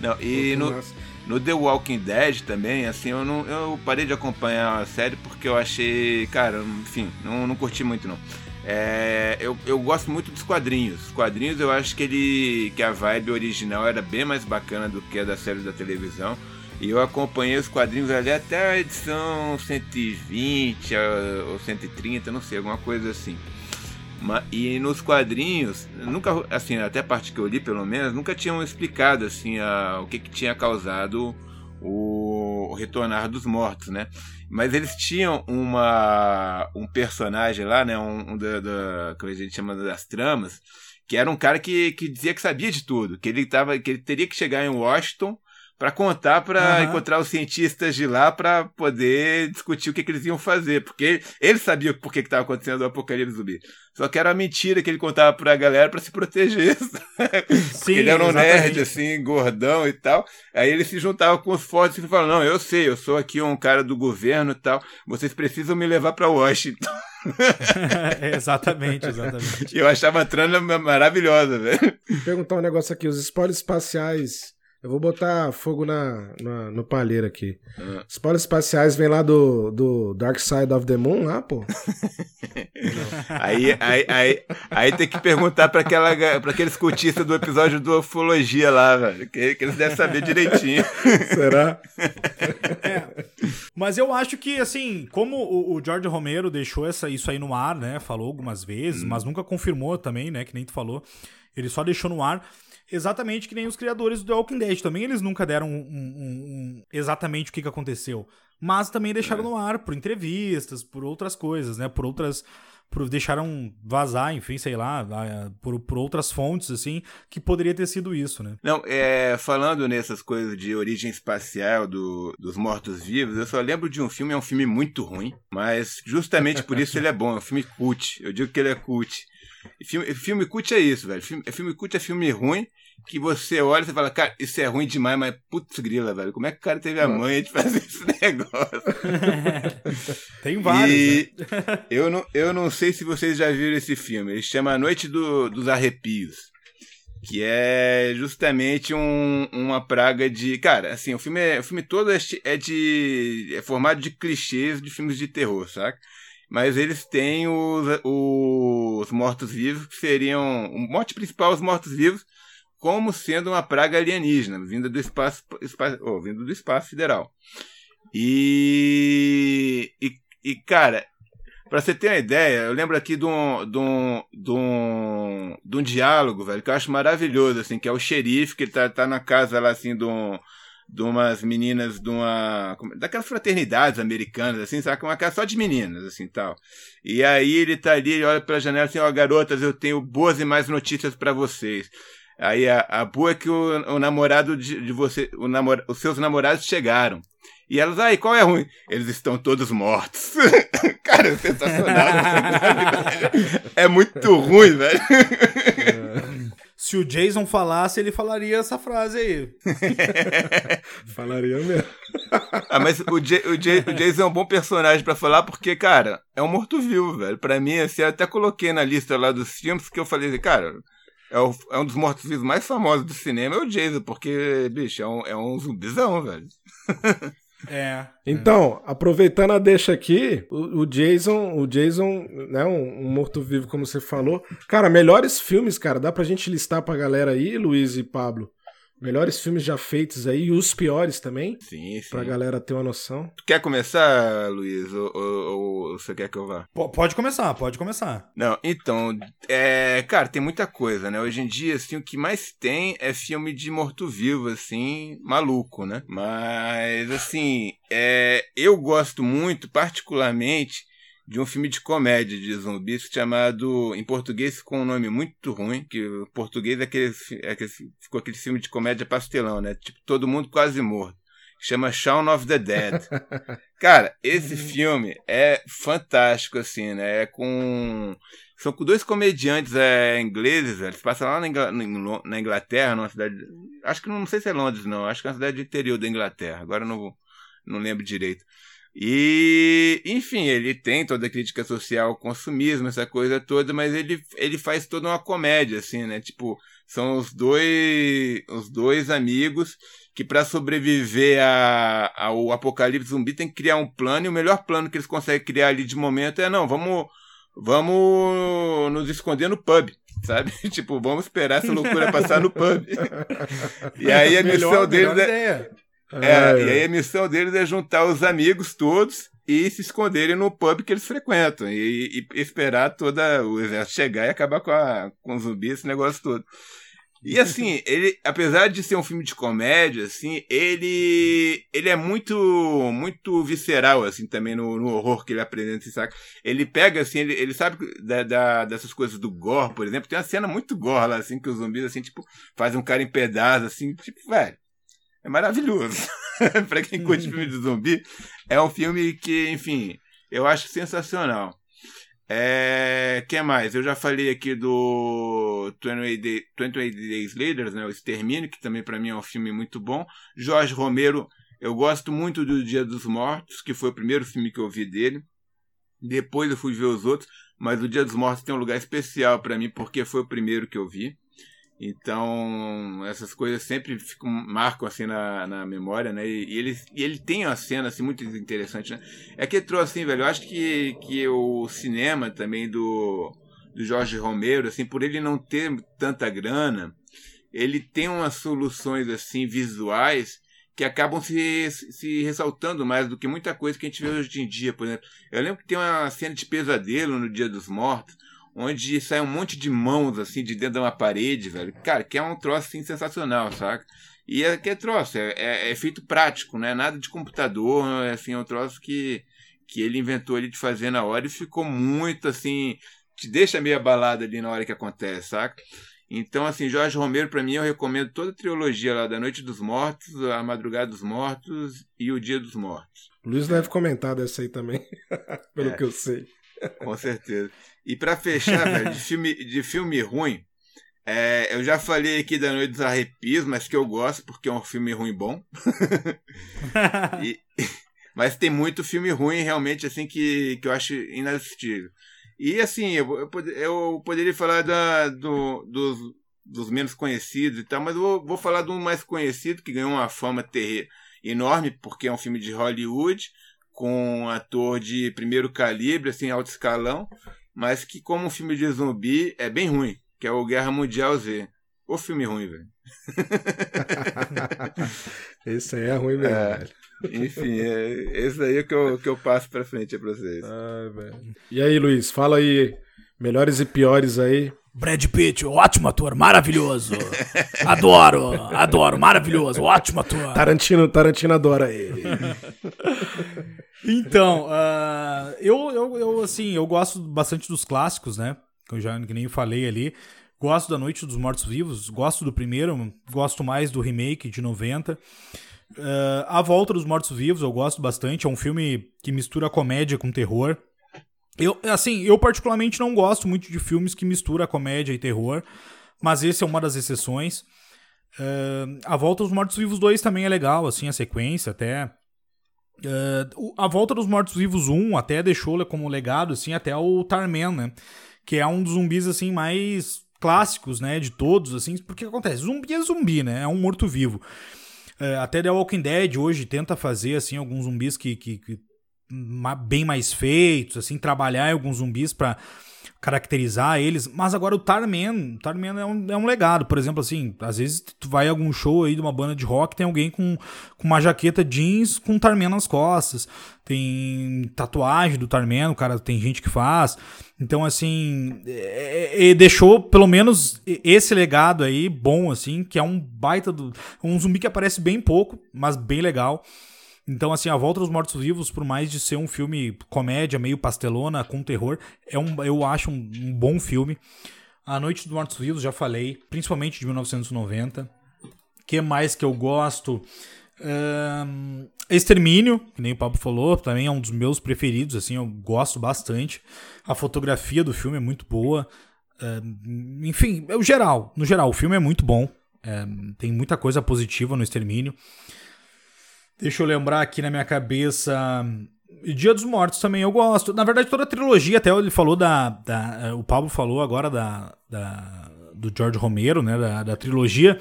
Speaker 1: Não, e no, no The Walking Dead também, assim, eu, não, eu parei de acompanhar a série porque eu achei, cara, enfim, não, não curti muito não. É, eu, eu gosto muito dos quadrinhos. Os quadrinhos eu acho que ele que a vibe original era bem mais bacana do que a da série da televisão. E eu acompanhei os quadrinhos ali até a edição 120 ou 130, não sei, alguma coisa assim. E nos quadrinhos, nunca, assim, até a parte que eu li pelo menos, nunca tinham explicado assim a, o que, que tinha causado o, retornar dos mortos, né? Mas eles tinham uma um personagem lá, né, um, um da, da como a gente chama das tramas, que era um cara que, que dizia que sabia de tudo, que ele tava, que ele teria que chegar em Washington para contar para uhum. encontrar os cientistas de lá para poder discutir o que, que, eles iam fazer, porque ele sabia por que estava acontecendo o apocalipse zumbi. Só que era uma mentira que ele contava para a galera para se proteger. Sim, ele era um exatamente. nerd assim, gordão e tal. Aí ele se juntava com os fortes e falava: "Não, eu sei, eu sou aqui um cara do governo e tal. Vocês precisam me levar para Washington."
Speaker 3: exatamente, exatamente.
Speaker 1: eu achava a trama maravilhosa, velho.
Speaker 2: Vou perguntar um negócio aqui, os spoilers espaciais eu vou botar fogo na, na no palheiro aqui. Uhum. Spoilers espaciais vem lá do, do Dark Side of the Moon, lá, pô.
Speaker 1: aí, aí, aí, aí tem que perguntar pra, aquela, pra aqueles cultistas do episódio do Ufologia lá, velho. Que, que eles devem saber direitinho.
Speaker 2: Será?
Speaker 3: É. Mas eu acho que, assim, como o, o George Romero deixou essa, isso aí no ar, né? Falou algumas vezes, hum. mas nunca confirmou também, né? Que nem tu falou. Ele só deixou no ar. Exatamente que nem os criadores do The Walking Dead. Também eles nunca deram um, um, um, exatamente o que, que aconteceu. Mas também deixaram é. no ar por entrevistas, por outras coisas, né? Por outras. Por, deixaram vazar, enfim, sei lá, por, por outras fontes, assim, que poderia ter sido isso, né?
Speaker 1: Não, é, falando nessas coisas de origem espacial do, dos mortos-vivos, eu só lembro de um filme, é um filme muito ruim, mas justamente por isso ele é bom, é um filme cult. Eu digo que ele é cult. Filme, filme cult é isso, velho. Filme, filme cult é filme ruim que você olha e fala, cara, isso é ruim demais, mas putz grila, velho. Como é que o cara teve a manha de fazer esse negócio?
Speaker 3: Tem vários. E
Speaker 1: né? eu, não, eu não sei se vocês já viram esse filme. Ele chama A Noite do, dos Arrepios. Que é justamente um, uma praga de. Cara, assim, o filme, é, o filme todo é, é de. é formado de clichês de filmes de terror, saca? Mas eles têm os, os mortos-vivos, que seriam. O mote principal, os mortos-vivos, como sendo uma praga alienígena, vinda do espaço, espaço oh, vindo do espaço sideral. E, e, e cara, para você ter uma ideia, eu lembro aqui de um, de um, de um, de um diálogo, velho, que eu acho maravilhoso, assim, que é o xerife, que ele tá, tá na casa lá, assim, de um, de umas meninas de uma daquelas fraternidades americanas assim sabe uma casa só de meninas assim tal e aí ele tá ali ele olha pela janela assim ó oh, garotas eu tenho boas e mais notícias para vocês Aí a, a boa é que o, o namorado de, de você, o namor, os seus namorados chegaram. E elas, aí, qual é ruim? Eles estão todos mortos. Cara, é sensacional. é muito ruim, velho.
Speaker 3: Se o Jason falasse, ele falaria essa frase aí.
Speaker 2: falaria mesmo.
Speaker 1: ah, mas o, J, o, J, o Jason é um bom personagem para falar porque, cara, é um morto-vivo, velho. Pra mim, assim, eu até coloquei na lista lá dos filmes que eu falei, cara, é, o, é um dos mortos-vivos mais famosos do cinema, é o Jason, porque, bicho, é um, é um zumbizão, velho.
Speaker 3: É.
Speaker 2: Então, é. aproveitando a deixa aqui, o, o Jason, o Jason, né, um, um morto-vivo, como você falou. Cara, melhores filmes, cara, dá pra gente listar pra galera aí, Luiz e Pablo. Melhores filmes já feitos aí e os piores também.
Speaker 1: Sim, sim.
Speaker 2: Pra galera ter uma noção.
Speaker 1: Tu quer começar, Luiz? Ou, ou, ou você quer que eu vá?
Speaker 3: P pode começar, pode começar.
Speaker 1: Não, então, é, cara, tem muita coisa, né? Hoje em dia, assim, o que mais tem é filme de morto-vivo, assim, maluco, né? Mas, assim, é, eu gosto muito, particularmente, de um filme de comédia de zumbis chamado, em português com um nome muito ruim, que o português é aquele, é aquele, ficou aquele filme de comédia pastelão, né? Tipo, todo mundo quase morto. Chama Shaun of the Dead. Cara, esse filme é fantástico, assim, né? É com. São com dois comediantes é, ingleses, eles passam lá na, na Inglaterra, numa cidade. Acho que não, não sei se é Londres, não. Acho que é uma cidade interior da Inglaterra. Agora não, não lembro direito. E, enfim, ele tem toda a crítica social ao consumismo, essa coisa toda, mas ele, ele faz toda uma comédia, assim, né? Tipo, são os dois, os dois amigos que, para sobreviver a, ao apocalipse zumbi, tem que criar um plano, e o melhor plano que eles conseguem criar ali de momento é: não, vamos, vamos nos esconder no pub, sabe? tipo, vamos esperar essa loucura passar no pub. e aí a missão melhor, deles melhor é. É, é, e aí a missão deles é juntar os amigos todos e se esconderem no pub que eles frequentam e, e esperar toda o exército chegar e acabar com, a, com os zumbis, esse negócio todo. E assim, ele, apesar de ser um filme de comédia, assim, ele ele é muito muito visceral, assim, também no, no horror que ele apresenta, saca? Ele pega, assim, ele, ele sabe da, da, dessas coisas do gore, por exemplo, tem uma cena muito gore lá, assim, que os zumbis, assim, tipo, fazem um cara em pedaços, assim, tipo, velho, é maravilhoso. para quem curte filme de zumbi, é um filme que, enfim, eu acho sensacional. É, que mais? Eu já falei aqui do 28, Day, 28 Days Later, né, o Extermínio, que também para mim é um filme muito bom. Jorge Romero, eu gosto muito do Dia dos Mortos, que foi o primeiro filme que eu vi dele. Depois eu fui ver os outros, mas o Dia dos Mortos tem um lugar especial para mim porque foi o primeiro que eu vi. Então, essas coisas sempre ficam, marcam assim na, na memória, né? E, e, ele, e ele tem uma cena assim, muito interessante, né? É que trouxe assim, velho, eu acho que, que o cinema também do, do Jorge Romero, assim, por ele não ter tanta grana, ele tem umas soluções assim visuais que acabam se, se ressaltando mais do que muita coisa que a gente vê hoje em dia, por exemplo. Eu lembro que tem uma cena de pesadelo no Dia dos Mortos, onde sai um monte de mãos, assim, de dentro de uma parede, velho. Cara, que é um troço, assim, sensacional, saca? E é que é troço, é, é, é feito prático, né? Nada de computador, é, assim, é um troço que, que ele inventou ali de fazer na hora e ficou muito, assim, te deixa meio abalado ali na hora que acontece, saca? Então, assim, Jorge Romero, para mim, eu recomendo toda a trilogia lá da Noite dos Mortos, A Madrugada dos Mortos e O Dia dos Mortos.
Speaker 2: Luiz deve comentar dessa aí também, pelo é, que eu sei.
Speaker 1: Com certeza. E para fechar, velho, de filme, de filme ruim, é, eu já falei aqui da Noite dos Arrepios, mas que eu gosto porque é um filme ruim bom. e, mas tem muito filme ruim realmente assim que, que eu acho inassistível. E assim, eu, eu, eu poderia falar da, do, dos, dos menos conhecidos e tal, mas eu vou, vou falar do mais conhecido que ganhou uma fama ter, enorme porque é um filme de Hollywood com um ator de primeiro calibre, assim, alto escalão, mas que como um filme de zumbi é bem ruim, que é o Guerra Mundial Z. O filme ruim, velho.
Speaker 2: esse aí é ruim mesmo, é, velho.
Speaker 1: Enfim, é esse aí é que eu, que eu passo pra frente pra vocês.
Speaker 2: Ai, e aí, Luiz, fala aí, melhores e piores aí.
Speaker 3: Brad Pitt, ótimo ator, maravilhoso. Adoro, adoro, maravilhoso, ótimo ator.
Speaker 2: Tarantino, Tarantino adora ele.
Speaker 3: Então, uh, eu, eu, eu, assim, eu gosto bastante dos clássicos, né? Que eu já que nem falei ali. Gosto da Noite dos Mortos Vivos, gosto do primeiro, gosto mais do remake de 90. Uh, ah, a Volta dos Mortos Vivos eu gosto bastante, é um filme que mistura comédia com terror. Eu, assim, eu particularmente não gosto muito de filmes que misturam comédia e terror, mas esse é uma das exceções. Uh, a Volta dos Mortos-Vivos 2 também é legal, assim, a sequência até. Uh, a Volta dos Mortos-Vivos 1 até deixou como legado, assim, até o Tarman, né? Que é um dos zumbis, assim, mais clássicos, né? De todos, assim. Porque acontece? Zumbi é zumbi, né? É um morto-vivo. Uh, até The Walking Dead hoje tenta fazer, assim, alguns zumbis que, que, que bem mais feitos, assim, trabalhar alguns zumbis para caracterizar eles, mas agora o Tarman, Tarman é um, é um legado, por exemplo, assim, às vezes tu vai a algum show aí de uma banda de rock, tem alguém com, com uma jaqueta jeans com Tarman nas costas, tem tatuagem do Tarman, o cara tem gente que faz, então assim, é, é, é deixou pelo menos esse legado aí bom, assim, que é um baita do, um zumbi que aparece bem pouco, mas bem legal, então, assim, A Volta dos Mortos-Vivos, por mais de ser um filme comédia, meio pastelona, com terror, é um, eu acho um, um bom filme. A Noite dos Mortos-Vivos, já falei, principalmente de 1990. que mais que eu gosto? Um, Extermínio, que nem o Pablo falou, também é um dos meus preferidos, assim, eu gosto bastante. A fotografia do filme é muito boa. Um, enfim, é o geral, no geral, o filme é muito bom. Um, tem muita coisa positiva no Extermínio. Deixa eu lembrar aqui na minha cabeça. Dia dos Mortos também eu gosto. Na verdade, toda a trilogia, até ele falou da. da o Pablo falou agora da, da do George Romero, né? Da, da trilogia.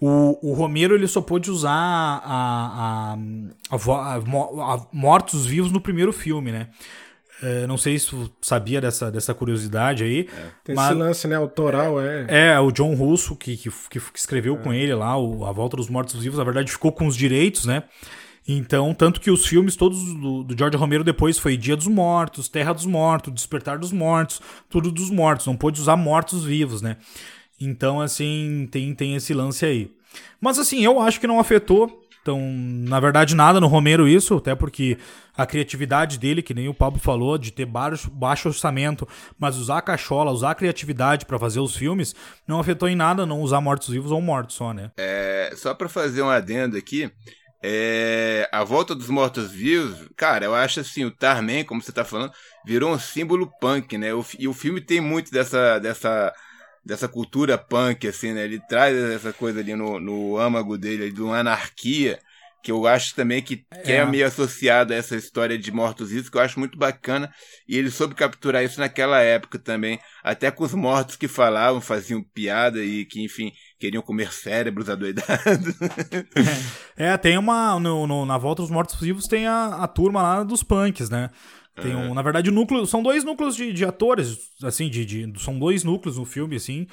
Speaker 3: O, o, Romero ele só pôde usar a, a, a, mortos vivos no primeiro filme, né? É, não sei se tu sabia dessa, dessa curiosidade aí.
Speaker 2: É. Tem mas, esse lance, né? Autoral, é.
Speaker 3: É, o John Russo, que, que, que escreveu é. com ele lá o, A Volta dos Mortos Vivos, na verdade ficou com os direitos, né? Então, tanto que os filmes todos do, do, George Romero depois foi Dia dos Mortos, Terra dos Mortos, Despertar dos Mortos, tudo dos mortos, não pôde usar mortos vivos, né? Então, assim, tem, tem esse lance aí. Mas assim, eu acho que não afetou. Então, na verdade, nada no Romero isso, até porque a criatividade dele, que nem o Pablo falou, de ter baixo, baixo orçamento, mas usar a cachola, usar a criatividade para fazer os filmes, não afetou em nada não usar mortos-vivos ou mortos só, né?
Speaker 1: É, só para fazer um adendo aqui, é, a volta dos mortos-vivos, cara, eu acho assim, o Tarman, como você tá falando, virou um símbolo punk, né? O, e o filme tem muito dessa, dessa, dessa cultura punk, assim, né? Ele traz essa coisa ali no, no âmago dele, de uma anarquia, que eu acho também que, é. que é meio associado a essa história de mortos-vivos, que eu acho muito bacana, e ele soube capturar isso naquela época também, até com os mortos que falavam, faziam piada e que, enfim, queriam comer cérebros adoidados.
Speaker 3: é, tem uma, no, no, na Volta dos Mortos-Vivos tem a, a turma lá dos punks, né? Tem um, na verdade, o núcleo, são dois núcleos de, de atores, assim, de, de, são dois núcleos no filme, assim.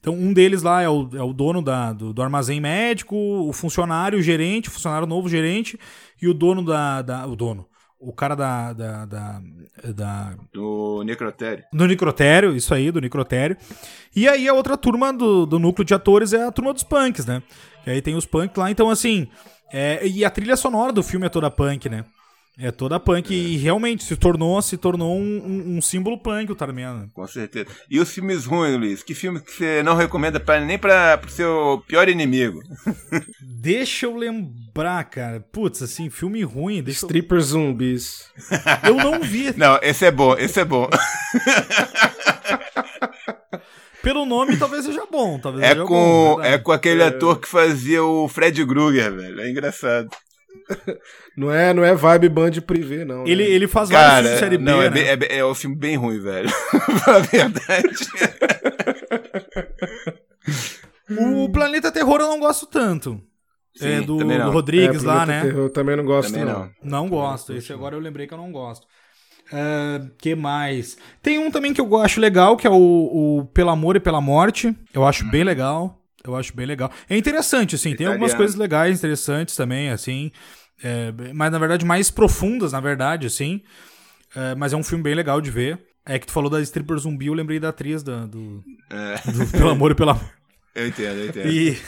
Speaker 3: Então, um deles lá é o, é o dono da, do, do armazém médico, o funcionário, o gerente, o funcionário novo, o gerente, e o dono da. da o dono. O cara da, da, da, da.
Speaker 1: Do necrotério.
Speaker 3: Do necrotério, isso aí, do necrotério. E aí a outra turma do, do núcleo de atores é a turma dos punks, né? E aí tem os punks lá, então assim. É, e a trilha sonora do filme é toda punk, né? É toda punk é. e realmente se tornou, se tornou um, um, um símbolo punk o Tarmena.
Speaker 1: Com certeza. E os filmes ruins, Luiz? Que filme que você não recomenda pra, nem para o seu pior inimigo?
Speaker 3: deixa eu lembrar, cara. Putz, assim, filme ruim. Deixa
Speaker 2: Stripper eu... zumbis.
Speaker 3: Eu não vi.
Speaker 1: não, esse é bom, esse é bom.
Speaker 3: Pelo nome, talvez seja bom. Talvez
Speaker 1: é,
Speaker 3: seja
Speaker 1: com,
Speaker 3: bom,
Speaker 1: é com aquele é... ator que fazia o Fred Krueger, velho. É engraçado.
Speaker 2: Não é, não é vibe band privê, não.
Speaker 3: Ele,
Speaker 2: né?
Speaker 3: ele faz
Speaker 1: Cara, vários filmes de série B, não, é, né? é, é, um filme bem ruim, velho. a verdade.
Speaker 3: o Planeta Terror eu não gosto tanto. Sim, é do, do Rodrigues é, lá, né?
Speaker 2: Terror, também não gosto, também
Speaker 3: não. Não, não gosto. Esse agora eu lembrei que eu não gosto. Uh, que mais? Tem um também que eu acho legal, que é o, o Pelo Amor e Pela Morte. Eu acho bem legal. Eu acho bem legal. É interessante, assim, tem algumas coisas legais, interessantes também, assim. É, mas na verdade mais profundas, na verdade, assim. É, mas é um filme bem legal de ver. É que tu falou da stripper zumbi, eu lembrei da atriz da, do, é. do Pelo Amor e Pela
Speaker 1: Eu entendo, eu entendo.
Speaker 3: E...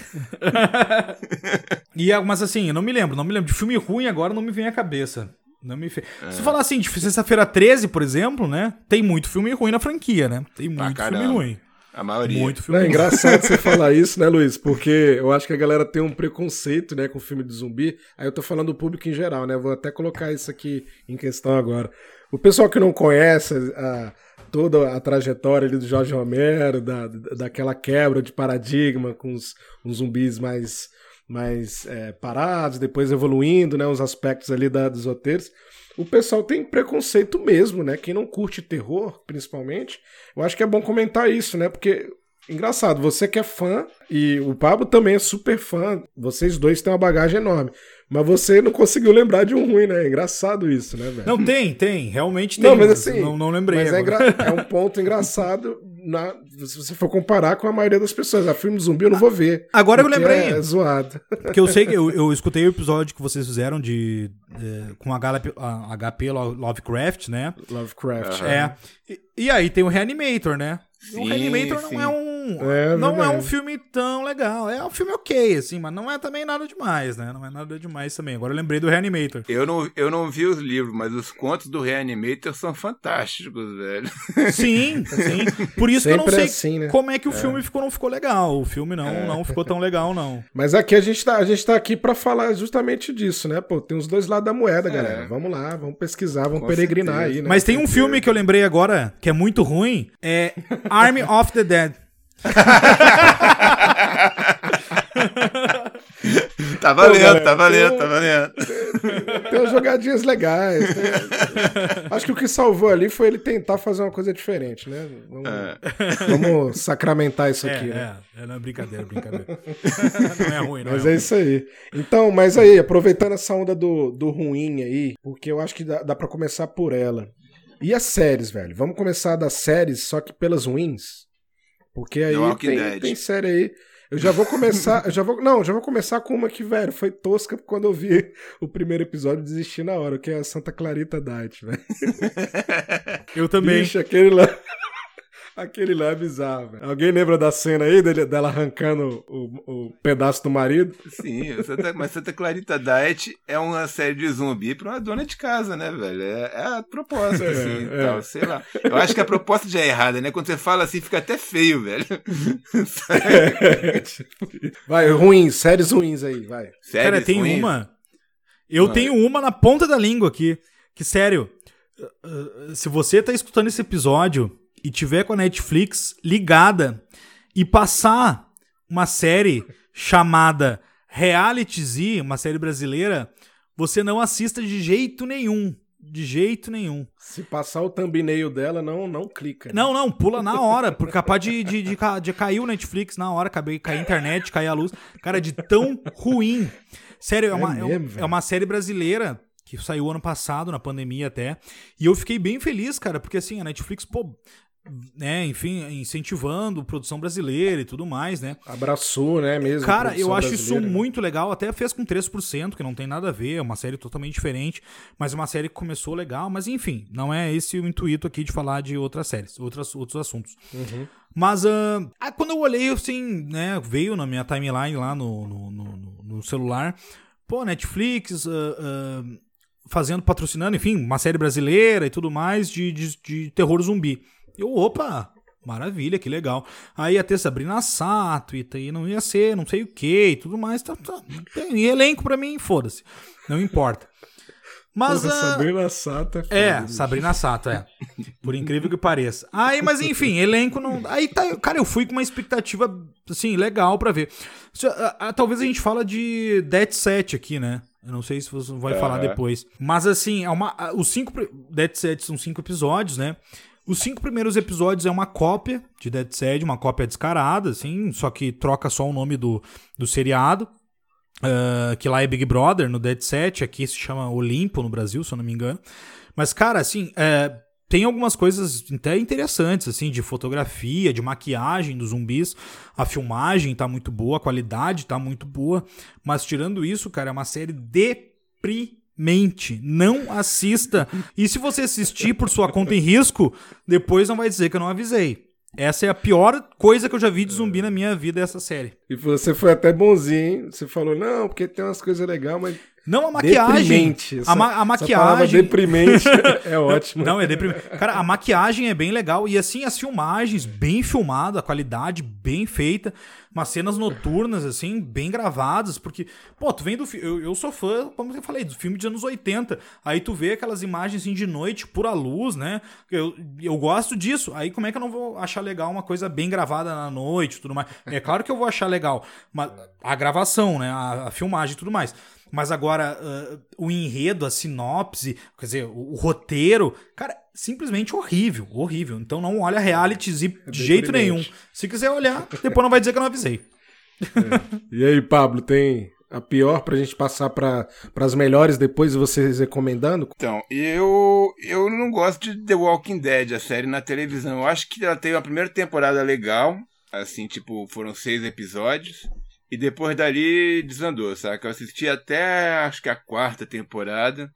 Speaker 3: e, mas assim, eu não me lembro, não me lembro. De filme ruim agora não me vem à cabeça. Não me fe... é. Se falar assim, de sexta-feira 13, por exemplo, né? Tem muito filme ruim na franquia, né? Tem muito filme ruim.
Speaker 1: A maioria.
Speaker 3: Muito filme
Speaker 2: Não, é engraçado você falar isso, né, Luiz? Porque eu acho que a galera tem um preconceito, né, com filme de zumbi. Aí eu tô falando do público em geral, né? Vou até colocar isso aqui em questão agora. O pessoal que não conhece a, toda a trajetória ali do Jorge Romero, da, daquela quebra de paradigma com os, os zumbis mais, mais é, parados, depois evoluindo, né, os aspectos ali da, dos roteiros. O pessoal tem preconceito mesmo, né? Quem não curte terror, principalmente, eu acho que é bom comentar isso, né? Porque Engraçado, você que é fã, e o Pablo também é super fã, vocês dois têm uma bagagem enorme. Mas você não conseguiu lembrar de um ruim, né? É engraçado isso, né, velho?
Speaker 3: Não, tem, tem. Realmente tem.
Speaker 2: Não, mas assim.
Speaker 3: Não, não lembrei.
Speaker 2: Mas é, é um ponto engraçado na- se você for comparar com a maioria das pessoas. A filme zumbi eu não vou ver.
Speaker 3: Agora eu lembrei.
Speaker 2: É zoado.
Speaker 3: Porque eu sei que eu, eu escutei o episódio que vocês fizeram de. é, com a HP, a HP Lo- Lovecraft, né?
Speaker 2: Lovecraft.
Speaker 1: Aham.
Speaker 3: É. E, e aí tem o Reanimator, né? O
Speaker 1: Sim,
Speaker 3: Reanimator
Speaker 1: sim.
Speaker 3: não é um.
Speaker 2: É
Speaker 3: não é um filme tão legal. É um filme ok, assim, mas não é também nada demais, né? Não é nada demais também. Agora eu lembrei do Reanimator.
Speaker 1: Eu não, eu não vi os livros, mas os contos do Reanimator são fantásticos, velho.
Speaker 3: Sim, sim. Por isso que eu não sei
Speaker 2: é assim, né?
Speaker 3: como é que o filme ficou não ficou legal. O filme não,
Speaker 1: É.
Speaker 3: não ficou tão legal, não.
Speaker 2: Mas aqui a gente, tá, a gente tá aqui pra falar justamente disso, né? Pô, tem os dois lados da moeda,
Speaker 1: É.
Speaker 2: galera. Vamos lá, vamos pesquisar, vamos
Speaker 1: Com
Speaker 2: peregrinar
Speaker 1: certeza.
Speaker 2: aí, né?
Speaker 3: Mas tem um filme que eu lembrei agora que é muito ruim, é Army of the Dead.
Speaker 1: Tá valendo,
Speaker 2: galera,
Speaker 1: tá valendo,
Speaker 2: eu-
Speaker 1: tá valendo.
Speaker 2: Tem umas jogadinhas legais. tem- Acho que o que salvou ali foi ele tentar fazer uma coisa diferente, né? Vamos,
Speaker 1: É.
Speaker 2: vamos sacramentar isso
Speaker 3: É,
Speaker 2: aqui, né?
Speaker 3: é, é, não é brincadeira, brincadeira. não é ruim, não
Speaker 2: Mas
Speaker 3: é,
Speaker 2: é
Speaker 3: ruim.
Speaker 2: isso aí. Então, mas aí, aproveitando essa onda do, do ruim aí, porque eu acho que dá, dá pra começar por ela. E as séries, velho? Vamos começar das séries, só que pelas ruins? Porque aí
Speaker 1: The
Speaker 2: tem,
Speaker 1: Dead.
Speaker 2: tem série aí. Eu já vou começar, eu já vou, não, já vou começar com uma que, velho, foi tosca quando eu vi o primeiro episódio e desisti na hora, que é a Santa Clarita Diet, velho.
Speaker 3: Eu também.
Speaker 2: Bicho, aquele lá. Aquele lá é bizarro, velho. Alguém lembra da cena aí dele- dela arrancando o, o pedaço do marido?
Speaker 1: Sim, Santa, mas Santa Clarita Diet é uma série de zumbi pra uma dona de casa, né, velho? É, é a proposta, assim,
Speaker 2: É, é.
Speaker 1: tal, sei lá. Eu acho que a proposta já é errada, né? Quando você fala assim, fica até feio, velho.
Speaker 2: Vai, ruins, séries ruins aí, vai.
Speaker 1: Sério,
Speaker 3: Cara, tem
Speaker 1: ruim?
Speaker 3: uma. Eu
Speaker 1: Vai.
Speaker 3: tenho uma na ponta da língua aqui. Que, sério, uh, uh, se você tá escutando esse episódio e tiver com a Netflix ligada e passar uma série chamada Reality Z, uma série brasileira, você não assista de jeito nenhum. De jeito nenhum.
Speaker 2: Se passar o thumbnail dela, não, não clica. né?
Speaker 3: Não, não, pula na hora, por capaz de, de, de, de cair o Netflix na hora, cair, cair a internet, cair a luz. Cara, de tão ruim. Sério, é,
Speaker 2: É
Speaker 3: uma, é,
Speaker 2: mesmo,
Speaker 3: é uma série brasileira que saiu ano passado, na pandemia até. E eu fiquei bem feliz, cara, porque assim, a Netflix, pô, né, enfim, incentivando produção brasileira e tudo mais, né?
Speaker 2: Abraçou, né, mesmo.
Speaker 3: Cara, eu acho isso
Speaker 2: né?
Speaker 3: muito legal. Até fez com 3%, que não tem nada a ver. É uma série totalmente diferente. Mas é uma série que começou legal. Mas enfim, não é esse o intuito aqui de falar de outras séries, outras, outros assuntos.
Speaker 2: Uhum.
Speaker 3: Mas ah, quando eu olhei, assim, né, veio na minha timeline lá no, no, no- no- celular. Pô, Netflix. ah, ah, fazendo, patrocinando, enfim, uma série brasileira e tudo mais de, de, de terror zumbi. Eu, opa, maravilha, que legal. Aí ia ter Sabrina Sato, e aí não ia ser, não sei o que e tudo mais. Tá, tá. Tem elenco pra mim, foda-se. Não importa. Mas.
Speaker 2: Porra,
Speaker 3: ah,
Speaker 2: Sabrina Sato é foda,
Speaker 3: é,
Speaker 2: bicho.
Speaker 3: Sabrina Sato, é. Por incrível que pareça. Aí, mas enfim, elenco não. Aí tá. Cara, eu fui com uma expectativa, assim, legal pra ver. Ah, ah, Talvez a gente fala de Dead Set aqui, né? Eu não sei se você vai falar
Speaker 1: Aham.
Speaker 3: depois. Mas assim, é uma, os cinco. Dead Set são cinco episódios, né? Os cinco primeiros episódios é uma cópia de Dead Set, uma cópia descarada, assim, só que troca só o nome do, do seriado. Ah, que lá é Big Brother, no Dead Set, aqui se chama Olimpo no Brasil, se eu não me engano. Mas, cara, assim, é, tem algumas coisas até interessantes, assim, de fotografia, de maquiagem dos zumbis. A filmagem tá muito boa, a qualidade tá muito boa. Mas tirando isso, cara, é uma série deprimente. Não assista. E se você assistir por sua conta em risco, depois não vai dizer que eu não avisei. Essa é a pior coisa que eu já vi de zumbi na minha vida, essa série.
Speaker 2: E você foi até bonzinho, hein? Você falou, não, porque tem umas coisas legais, mas
Speaker 3: Não, a maquiagem.
Speaker 2: Deprimente.
Speaker 3: a, ma a maquiagem.
Speaker 2: deprimente é ótimo.
Speaker 3: Não, é deprimente. Cara, a maquiagem é bem legal. E assim, as filmagens, bem filmado, a qualidade bem feita. Umas cenas noturnas, assim, bem gravadas. Porque, pô, tu vem do filme. Eu, eu sou fã, como eu falei, do filme de anos 80. Aí tu vê aquelas imagens assim de noite, pura luz, né? Eu, eu gosto disso. Aí como é que eu não vou achar legal uma coisa bem gravada na noite tudo mais? É claro que eu vou achar legal. Mas a gravação, né? A, a filmagem e tudo mais. Mas agora, uh, o enredo, a sinopse, quer dizer, o, o, roteiro, cara, simplesmente horrível, horrível. Então não olha realities de é jeito nenhum. Se quiser olhar, depois não vai dizer que eu não avisei.
Speaker 2: É. E aí, Pablo, tem a pior pra gente passar para as melhores depois e vocês recomendando?
Speaker 1: Então, eu eu não gosto de The Walking Dead, a série na televisão. Eu acho que ela teve uma primeira temporada legal, assim, tipo, foram seis episódios. E depois dali desandou, saca? Eu assisti até acho que a quarta temporada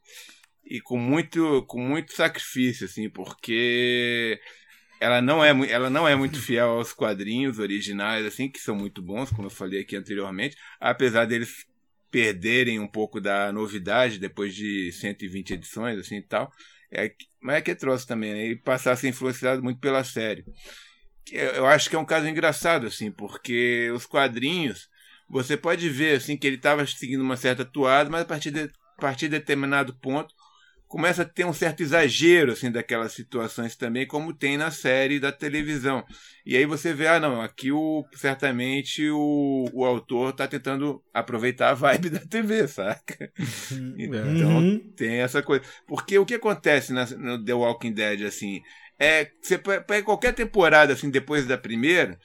Speaker 1: e com muito com muito sacrifício assim, porque ela não é ela não é muito fiel aos quadrinhos originais assim, que são muito bons, como eu falei aqui anteriormente, apesar deles perderem um pouco da novidade depois de 120 edições assim e tal. É, mas é que é trouxe também, né? E passar a ser influenciado muito pela série. Eu acho que é um caso engraçado, assim, porque os quadrinhos você pode ver assim que ele estava seguindo uma certa toada, mas a partir de, a partir de determinado ponto começa a ter um certo exagero assim daquelas situações também, como tem na série da televisão. E aí você vê, ah, não, aqui o certamente o, o autor está tentando aproveitar a vibe da TV, saca? Uhum. Então uhum. tem essa coisa. Porque o que acontece na, no The Walking Dead assim, é, você pega qualquer temporada assim depois da primeira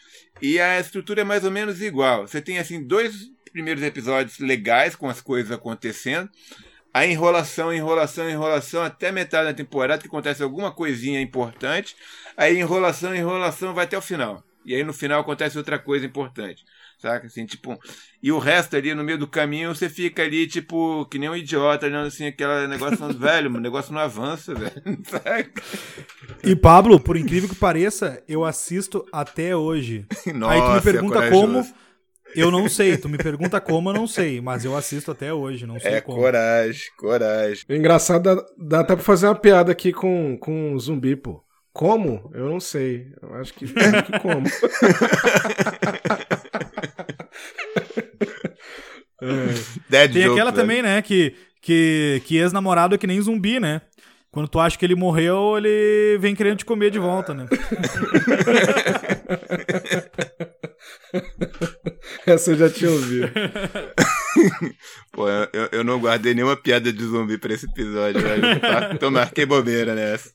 Speaker 1: e a estrutura é mais ou menos igual. Você tem assim dois primeiros episódios legais com as coisas acontecendo, a enrolação, enrolação, enrolação até metade da temporada que acontece alguma coisinha importante, aí enrolação, enrolação vai até o final. E aí no final acontece outra coisa importante saca? Assim, tipo, e o resto ali no meio do caminho você fica ali, tipo, que nem um idiota, olhando assim, aquele negócio falando, velho, o negócio não avança, velho, saca?
Speaker 3: E Pablo, por incrível que pareça, eu assisto até hoje. Nossa, Aí tu me é pergunta é como. Eu não sei, tu me pergunta como, eu não sei, mas eu assisto até hoje, não sei
Speaker 1: é
Speaker 3: como.
Speaker 1: coragem, coragem.
Speaker 2: É engraçado, dá, dá até pra fazer uma piada aqui com, com zumbi, pô. Como? Eu não sei. Eu acho que, acho que como.
Speaker 3: é. Tem aquela também, né? Que, que, que ex-namorado é que nem zumbi, né? Quando tu acha que ele morreu, ele vem querendo te comer de volta, né?
Speaker 2: Essa eu já tinha ouvido.
Speaker 1: Pô, eu, eu não guardei nenhuma piada de zumbi pra esse episódio, velho. Então marquei bobeira nessa.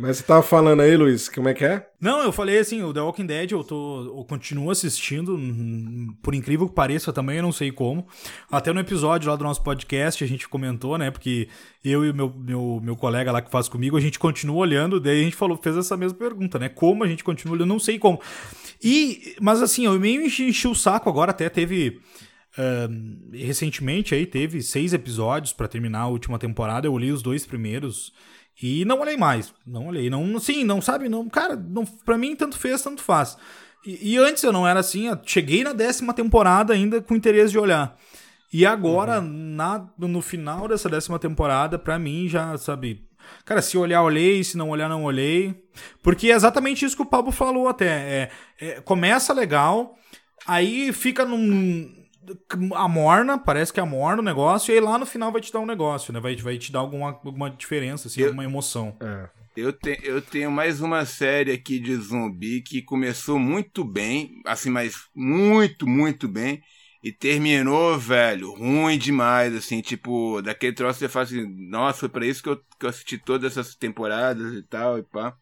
Speaker 2: Mas você tava falando aí, Luiz, como é que é?
Speaker 3: Não, eu falei assim, o The Walking Dead eu, tô, eu continuo assistindo, por incrível que pareça também, eu não sei como. Até no episódio lá do nosso podcast a gente comentou, né, porque eu e o meu, meu, meu colega lá que faz comigo, a gente continua olhando, daí a gente falou, fez essa mesma pergunta, né, como a gente continua olhando, não sei como. E, mas assim, eu meio enchi, o saco agora, até teve... Uh, recentemente aí teve seis episódios para terminar a última temporada. Eu olhei os dois primeiros e não olhei mais. Não olhei. Não, sim, não sabe? Não, cara, não, pra mim tanto fez, tanto faz. E, e antes eu não era assim. cheguei na décima temporada ainda com interesse de olhar. E agora, uhum. na, no final dessa décima temporada, pra mim já, sabe. Cara, se olhar, olhei. Se não olhar, não olhei. Porque é exatamente isso que o Pablo falou até. É, é começa legal. Aí fica num, amorna, parece que amorna o negócio, e aí lá no final vai te dar um negócio, né? Vai, vai te dar alguma, alguma diferença, assim, eu, alguma emoção.
Speaker 1: É. Eu, te, eu tenho mais uma série aqui de zumbi que começou muito bem, assim, mas muito, muito bem, e terminou, velho, ruim demais, assim, tipo, daquele troço você fala assim, nossa, foi pra isso que eu, que eu assisti todas essas temporadas e tal, e pá.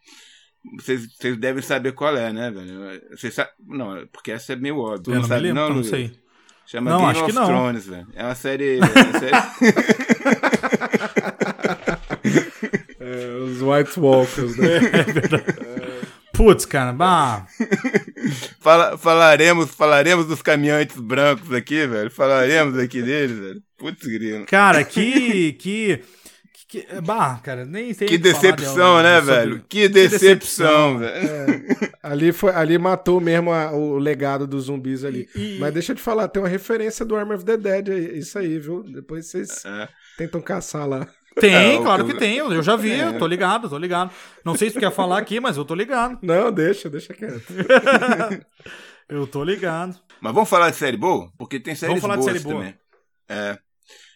Speaker 1: Vocês, vocês devem saber qual é, né, velho? Vocês sabem, não, porque essa é meio óbvio.
Speaker 3: Eu não, não sabe, lembro, não, não sei.
Speaker 1: Chama não, Game acho of que não. Thrones, velho. É uma série. É uma série...
Speaker 2: é, os White Walkers, né? É verdade.
Speaker 3: Putz, cara, bah.
Speaker 1: Fala, falaremos, falaremos dos caminhantes brancos aqui, velho. Falaremos aqui deles, velho. Putz, grilo.
Speaker 3: Cara, que, que, Que, bah, cara, nem tem
Speaker 1: Que decepção, né, velho? Que decepção, velho.
Speaker 2: É, ali, foi, ali matou mesmo a- o legado dos zumbis ali.
Speaker 3: E-
Speaker 2: Mas deixa eu te falar, tem uma referência do Army of the Dead, aí, isso aí, viu? Depois vocês
Speaker 1: É.
Speaker 2: tentam caçar lá.
Speaker 3: Tem,
Speaker 1: É,
Speaker 3: claro
Speaker 1: que-
Speaker 3: que tem. Eu já vi,
Speaker 1: É.
Speaker 3: eu tô ligado, tô ligado. Não sei se tu quer falar aqui, mas eu tô ligado.
Speaker 2: Não, deixa, deixa quieto.
Speaker 3: Eu tô ligado.
Speaker 1: Mas vamos falar de série boa? Porque tem séries
Speaker 3: Vamos falar de
Speaker 1: boas
Speaker 3: série boa.
Speaker 1: também. É.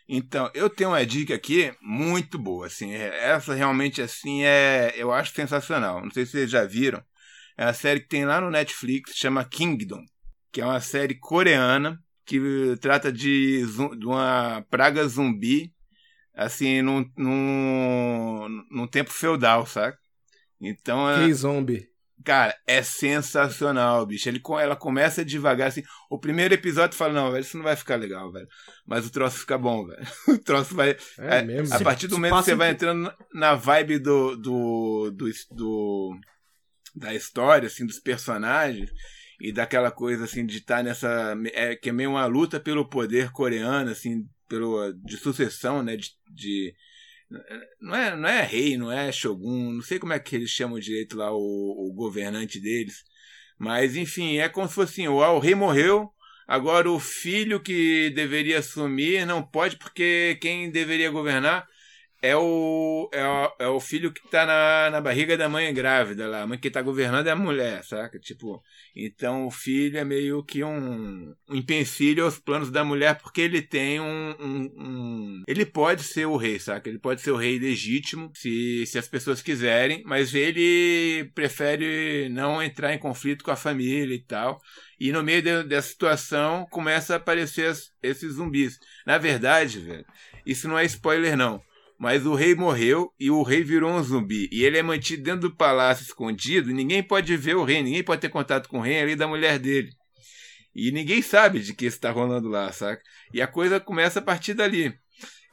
Speaker 1: Então, eu tenho uma dica aqui muito boa, assim, é- essa realmente, assim, é, eu acho sensacional, não sei se vocês já viram, é a série que tem lá no Netflix, chama Kingdom, que é uma série coreana, que trata de, de uma praga zumbi, assim, num, num, num tempo feudal, saca? Então, é-
Speaker 2: K-Zombie.
Speaker 1: Cara, é sensacional, bicho. Ele, ela começa devagar, assim. O primeiro episódio fala, não, velho, isso não vai ficar legal, velho. Mas o troço fica bom, velho. O troço vai.
Speaker 2: É
Speaker 1: é,
Speaker 2: mesmo?
Speaker 1: A partir do momento que você vai entrando na- na vibe do, do, do, do- da história, assim, dos personagens, e daquela coisa, assim, de estar nessa. É, que é meio uma luta pelo poder coreano, assim, pelo, de sucessão, né? de, de não é, não é rei, não é shogun, não sei como é que eles chamam direito lá o, o governante deles. Mas, enfim, é como se fosse assim: o, rei morreu, agora o filho que deveria assumir não pode, porque quem deveria governar é o, é o, é o filho que tá na, na barriga da mãe grávida lá. A mãe que tá governando é a mulher, saca? Tipo, então o filho é meio que um, um empecilho aos planos da mulher, porque ele tem um, um- um- Ele pode ser o rei, saca? Ele pode ser o rei legítimo, se, se as pessoas quiserem, mas ele prefere não entrar em conflito com a família e tal. E no meio de- dessa situação começa a aparecer as- esses zumbis. Na verdade, velho, isso não é spoiler, não. Mas o rei morreu e o rei virou um zumbi. E ele é mantido dentro do palácio escondido. Ninguém pode ver o rei, ninguém pode ter contato com o rei ali da mulher dele. E ninguém sabe de que isso tá rolando lá, saca? E a coisa começa a partir dali.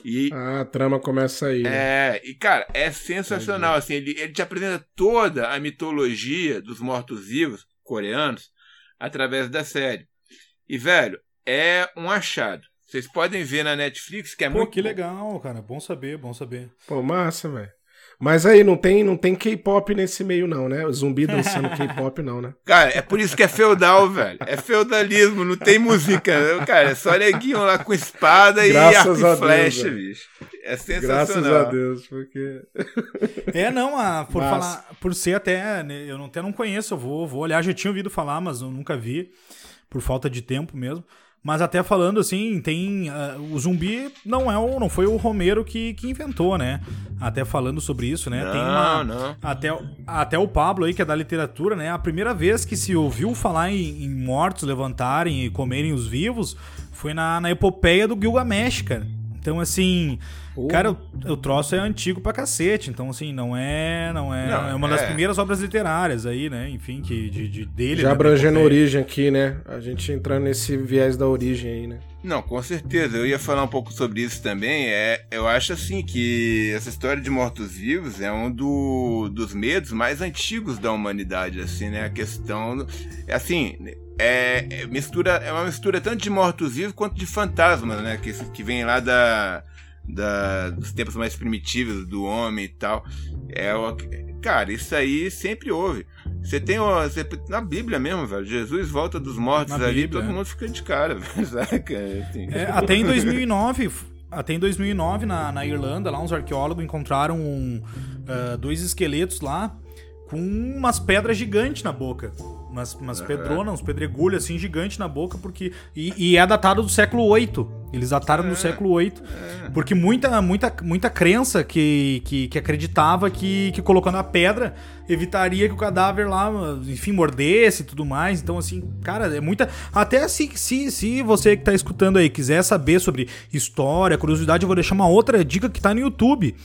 Speaker 1: E,
Speaker 2: Ah, a trama começa aí. né?
Speaker 1: é, e cara, é sensacional. Assim, ele, ele te apresenta toda a mitologia dos mortos-vivos coreanos através da série. E, velho, é um achado. Vocês podem ver na Netflix, que é
Speaker 3: Pô,
Speaker 1: muito
Speaker 3: que
Speaker 1: bom.
Speaker 3: legal, cara. Bom saber, bom saber.
Speaker 2: Pô, massa, velho. Mas aí, não tem, não tem K-pop nesse meio, não, né? Zumbi dançando K-pop, não, né?
Speaker 1: Cara, é por isso que é feudal, velho. É feudalismo, não tem música. Cara, é só neguinho lá com espada
Speaker 2: Graças
Speaker 1: e
Speaker 2: a
Speaker 1: arco e
Speaker 2: Deus,
Speaker 1: flecha,
Speaker 2: velho.
Speaker 1: bicho. É
Speaker 2: Graças
Speaker 1: sensacional.
Speaker 2: a Deus, porque.
Speaker 3: É, não, a, por
Speaker 2: Mas-
Speaker 3: falar, por ser até, né, eu não, até não conheço, eu vou, vou olhar, já tinha ouvido falar, mas eu nunca vi, por falta de tempo mesmo. Mas até falando assim, tem ah, o zumbi não é o, não foi o Romero que, que inventou, né? Até falando sobre isso, né? tem uma,
Speaker 1: Não, não.
Speaker 3: até, o- até o Pablo aí, que é da literatura, né? A primeira vez que se ouviu falar em, em mortos levantarem e comerem os vivos foi na, na epopeia do Gilgamesh, cara. Então, assim,
Speaker 2: Porra.
Speaker 3: cara, o, o troço é antigo pra cacete. Então, assim, não é. Não é.
Speaker 1: Não,
Speaker 3: é uma das
Speaker 1: é.
Speaker 3: primeiras obras literárias aí, né? Enfim, que, de, de- dele.
Speaker 2: Já
Speaker 3: né,
Speaker 2: abrangendo a origem aqui, né? A gente entrando nesse viés da origem aí, né?
Speaker 1: Não, com certeza. Eu ia falar um pouco sobre isso também. É, eu acho assim que essa história de mortos-vivos é um do- dos medos mais antigos da humanidade, assim, né? A questão, do- é assim, é, é mistura, é uma mistura tanto de mortos-vivos quanto de fantasmas, né? Que, que vem lá da, da- dos tempos mais primitivos do homem e tal. É o, cara, isso aí sempre houve. Você tem você- na Bíblia mesmo, velho. Jesus volta dos mortos
Speaker 3: Na
Speaker 1: ali,
Speaker 3: Bíblia,
Speaker 1: todo mundo fica de cara, velho, saca? Assim.
Speaker 3: É, até em 2009, f- até em 2009 na, na Irlanda, lá uns arqueólogos encontraram um, ah, dois esqueletos lá com umas pedras gigantes na boca. Umas, umas pedronas, uns pedregulhos assim gigantes na boca, porque. E, e é datado do século VIII. Eles dataram do século VIII. Porque muita, muita, muita crença que, que, que acreditava que, que colocando a pedra evitaria que o cadáver lá, enfim, mordesse e tudo mais. Então, assim, cara, é muita. Até se, se, se você que tá escutando aí quiser saber sobre história, curiosidade, eu vou deixar uma outra dica que tá no YouTube.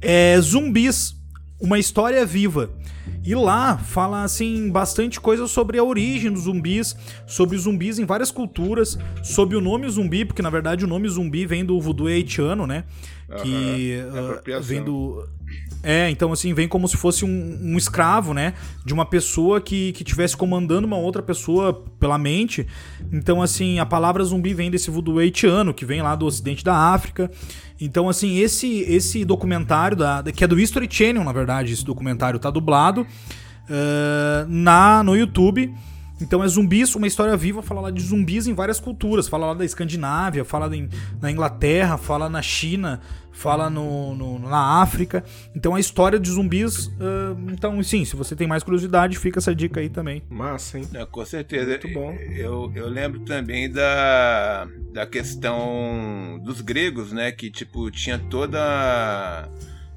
Speaker 3: É Zumbis, uma história viva. E lá fala assim bastante coisa sobre a origem dos zumbis, sobre os zumbis em várias culturas, sobre o nome zumbi, porque na verdade o nome zumbi vem do voodoo haitiano, né? Que
Speaker 1: apropriação.
Speaker 3: vem do é, então assim, vem como se fosse um, um escravo, né? De uma pessoa que, que tivesse comandando uma outra pessoa pela mente. Então, assim, a palavra zumbi vem desse voodoo haitiano, que vem lá do ocidente da África. Então, assim, esse esse documentário, da, que é do History Channel, na verdade, esse documentário tá dublado uh, na, no YouTube. Então é zumbis, uma história viva, fala lá de zumbis em várias culturas. Fala lá da Escandinávia, fala em, na Inglaterra, fala na China, fala no, no, na África. Então a história de zumbis. Uh, então, sim, se você tem mais curiosidade, fica essa dica aí também.
Speaker 2: Massa, hein?
Speaker 1: É, com certeza.
Speaker 2: Muito bom.
Speaker 1: Eu, eu lembro também da, da questão dos gregos, né? Que, tipo, tinha toda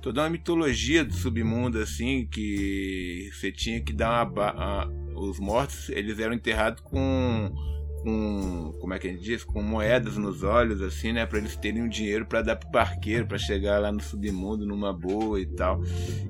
Speaker 1: toda uma mitologia do submundo assim que você tinha que dar uma, os mortos eles eram enterrados com com como é que a gente diz? Com moedas nos olhos assim né? Para eles terem um dinheiro para dar pro barqueiro para chegar lá no submundo numa boa e tal.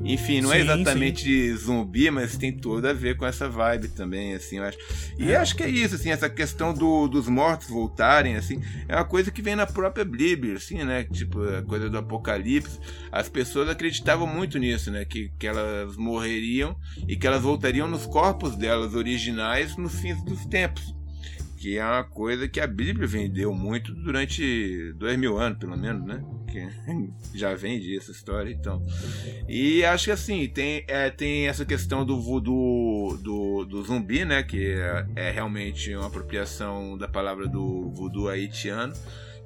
Speaker 1: Enfim não é sim, é exatamente sim. zumbi mas tem tudo a ver com essa vibe também assim eu acho. E é. acho que é isso assim essa questão do, dos mortos voltarem assim é uma coisa que vem na própria Bíblia assim né? Tipo a coisa do Apocalipse. As pessoas acreditavam muito nisso né? Que, que elas morreriam e que elas voltariam nos corpos delas originais nos fins dos tempos que é uma coisa que a Bíblia vendeu muito durante dois mil anos, pelo menos, né? Que já vende essa história, então. E acho que assim, tem, é, tem essa questão do voodoo do, do zumbi, né? Que é, é realmente uma apropriação da palavra do voodoo haitiano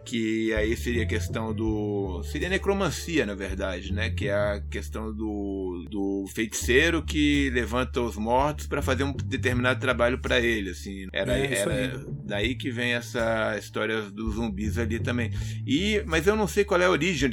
Speaker 1: que aí seria a questão do. Seria necromancia, na verdade, né? Que é a questão do, do feiticeiro que levanta os mortos para fazer um determinado trabalho para ele, assim. Era, é, era daí que vem essa história dos zumbis ali também. E, mas eu não sei qual é a origem,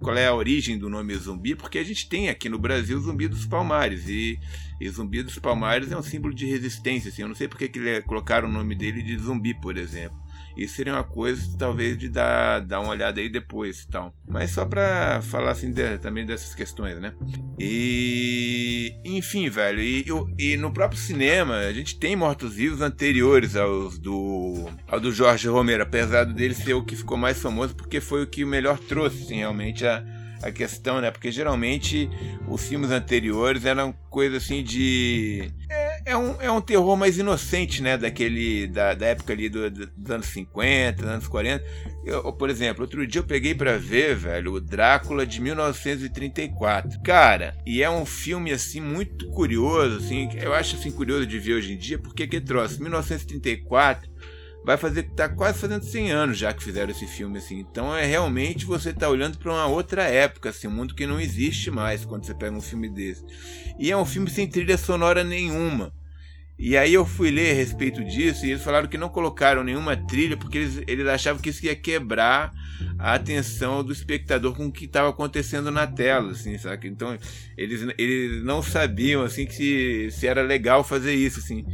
Speaker 1: qual é a origem do nome zumbi, porque a gente tem aqui no Brasil zumbi dos palmares e, e zumbi dos palmares é um símbolo de resistência, assim. Eu não sei porque que colocaram o nome dele de zumbi, por exemplo. Isso seria uma coisa, talvez, de dar, dar uma olhada aí depois então. Mas só pra falar assim de, também dessas questões, né? E. Enfim, velho. E, e no próprio cinema, a gente tem mortos-vivos anteriores aos do. ao do Jorge Romero, apesar dele ser o que ficou mais famoso, porque foi o que melhor trouxe, assim, realmente, a a questão, né? Porque geralmente os filmes anteriores eram coisa assim de. É, é, um, é um terror mais inocente, né? Daquele. Da, da época ali do, dos anos 50, dos anos 40. Eu, por exemplo, outro dia eu peguei para ver, velho, o Drácula de 1934. Cara, e é um filme assim muito curioso, assim, eu acho assim curioso de ver hoje em dia, porque que trouxe 1934 vai fazer tá quase fazendo 100 anos já que fizeram esse filme assim. Então é realmente você tá olhando para uma outra época, assim, um mundo que não existe mais quando você pega um filme desse. E é um filme sem trilha sonora nenhuma. E aí eu fui ler a respeito disso e eles falaram que não colocaram nenhuma trilha porque eles, eles achavam que isso ia quebrar a atenção do espectador com o que estava acontecendo na tela, assim, sabe? Então eles, eles não sabiam assim que se, se era legal fazer isso, assim.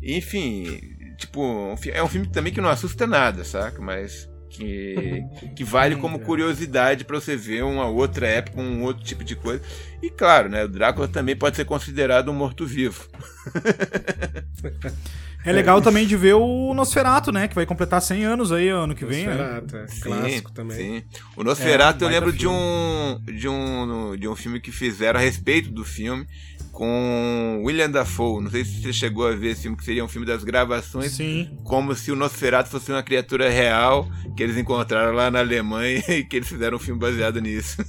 Speaker 1: Enfim, tipo, é um filme também que não assusta nada, saca? Mas que, que vale como curiosidade para você ver uma outra época, um outro tipo de coisa. E claro, né, o Drácula também pode ser considerado um morto-vivo.
Speaker 3: É legal é. também de ver o Nosferato, né? Que vai completar 100 anos aí ano que vem.
Speaker 2: Nosferatu, né? é. Sim, Clássico também. Sim.
Speaker 1: O Nosferatu é, eu lembro de um, de, um, de um filme que fizeram a respeito do filme com William Dafoe. Não sei se você chegou a ver esse filme, que seria um filme das gravações.
Speaker 3: Sim.
Speaker 1: Como se o Nosferatu fosse uma criatura real que eles encontraram lá na Alemanha e que eles fizeram um filme baseado nisso.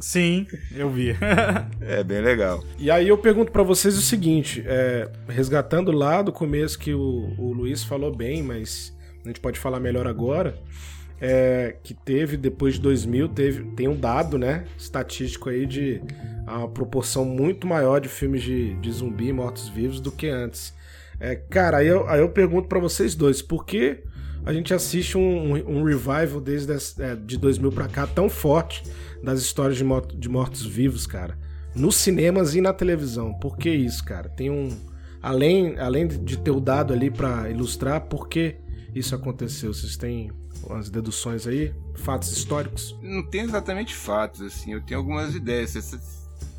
Speaker 3: Sim, eu vi.
Speaker 1: é bem legal.
Speaker 2: E aí eu pergunto para vocês o seguinte, é, resgatando lá do começo que o, o Luiz falou bem, mas a gente pode falar melhor agora é, que teve depois de 2000 teve tem um dado né estatístico aí de uma proporção muito maior de filmes de, de zumbi mortos vivos do que antes. É, cara aí eu, aí eu pergunto para vocês dois por que a gente assiste um, um revival desde é, de 2000 para cá tão forte das histórias de, mortos, de mortos vivos cara? Nos cinemas e na televisão por que isso cara? Tem um além além de ter o dado ali para ilustrar por que isso aconteceu? Vocês têm umas deduções aí? Fatos históricos?
Speaker 1: Não tenho exatamente fatos, assim, eu tenho algumas ideias,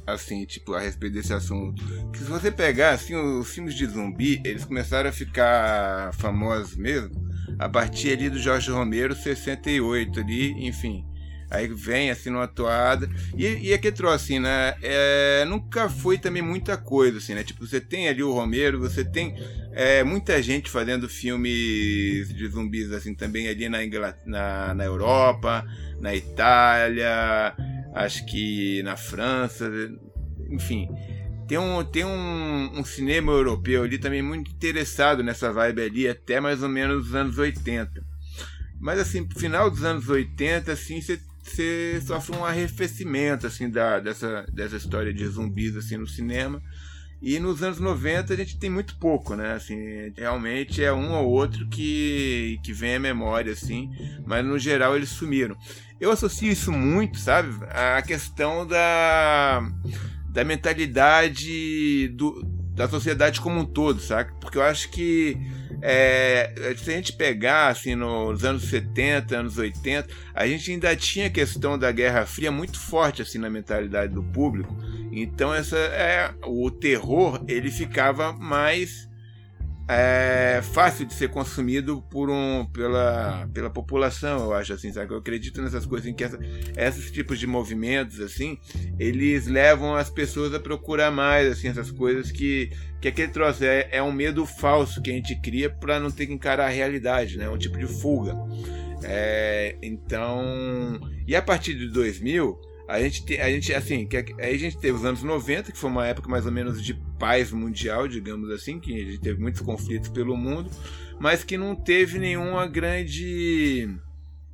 Speaker 1: assim, tipo, a respeito desse assunto. Que se você pegar, assim, os filmes de zumbi, eles começaram a ficar famosos mesmo a partir ali do Jorge Romero, 68 ali, enfim. Aí vem assim numa toada. E, e é que trouxe, assim, né? É, nunca foi também muita coisa, assim, né? Tipo, você tem ali o Romero, você tem é, muita gente fazendo filmes de zumbis, assim, também ali na, na, na Europa, na Itália, acho que na França, enfim. Tem um, tem um, um cinema europeu ali também muito interessado nessa vibe ali, até mais ou menos os anos 80. Mas assim, final dos anos 80, assim, você você sofre um arrefecimento assim da, dessa, dessa história de zumbis assim no cinema. E nos anos 90 a gente tem muito pouco, né? Assim, realmente é um ou outro que, que vem à memória, assim, mas no geral eles sumiram. Eu associo isso muito, sabe? A questão da, da mentalidade do, da sociedade como um todo, sabe? Porque eu acho que é, se a gente pegar assim nos anos 70, anos 80, a gente ainda tinha a questão da Guerra Fria muito forte assim na mentalidade do público. Então essa é o terror, ele ficava mais é fácil de ser consumido por um, pela, pela população, eu acho assim, sabe? Eu acredito nessas coisas em que essa, esses tipos de movimentos assim, eles levam as pessoas a procurar mais assim essas coisas que que aquele troço é, é um medo falso que a gente cria para não ter que encarar a realidade, né? Um tipo de fuga. É, então, e a partir de 2000, a gente, a gente assim, que, aí a gente teve os anos 90, que foi uma época mais ou menos de paz mundial, digamos assim, que a gente teve muitos conflitos pelo mundo, mas que não teve nenhuma grande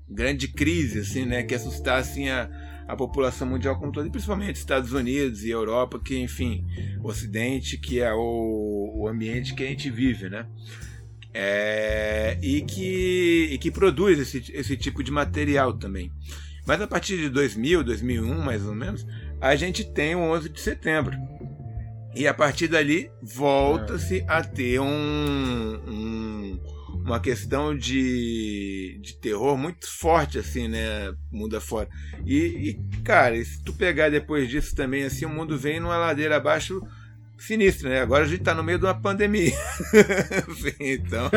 Speaker 1: grande crise assim, né, que assustasse a, a população mundial como todo, e principalmente Estados Unidos e Europa, que enfim, o Ocidente, que é o, o ambiente que a gente vive, né? É, e, que, e que produz esse, esse tipo de material também. Mas a partir de 2000, 2001 mais ou menos, a gente tem o 11 de setembro. E a partir dali volta-se a ter um, um uma questão de, de terror muito forte, assim, né? Mundo afora. E, e, cara, se tu pegar depois disso também, assim, o mundo vem numa ladeira abaixo sinistra, né? Agora a gente tá no meio de uma pandemia. então.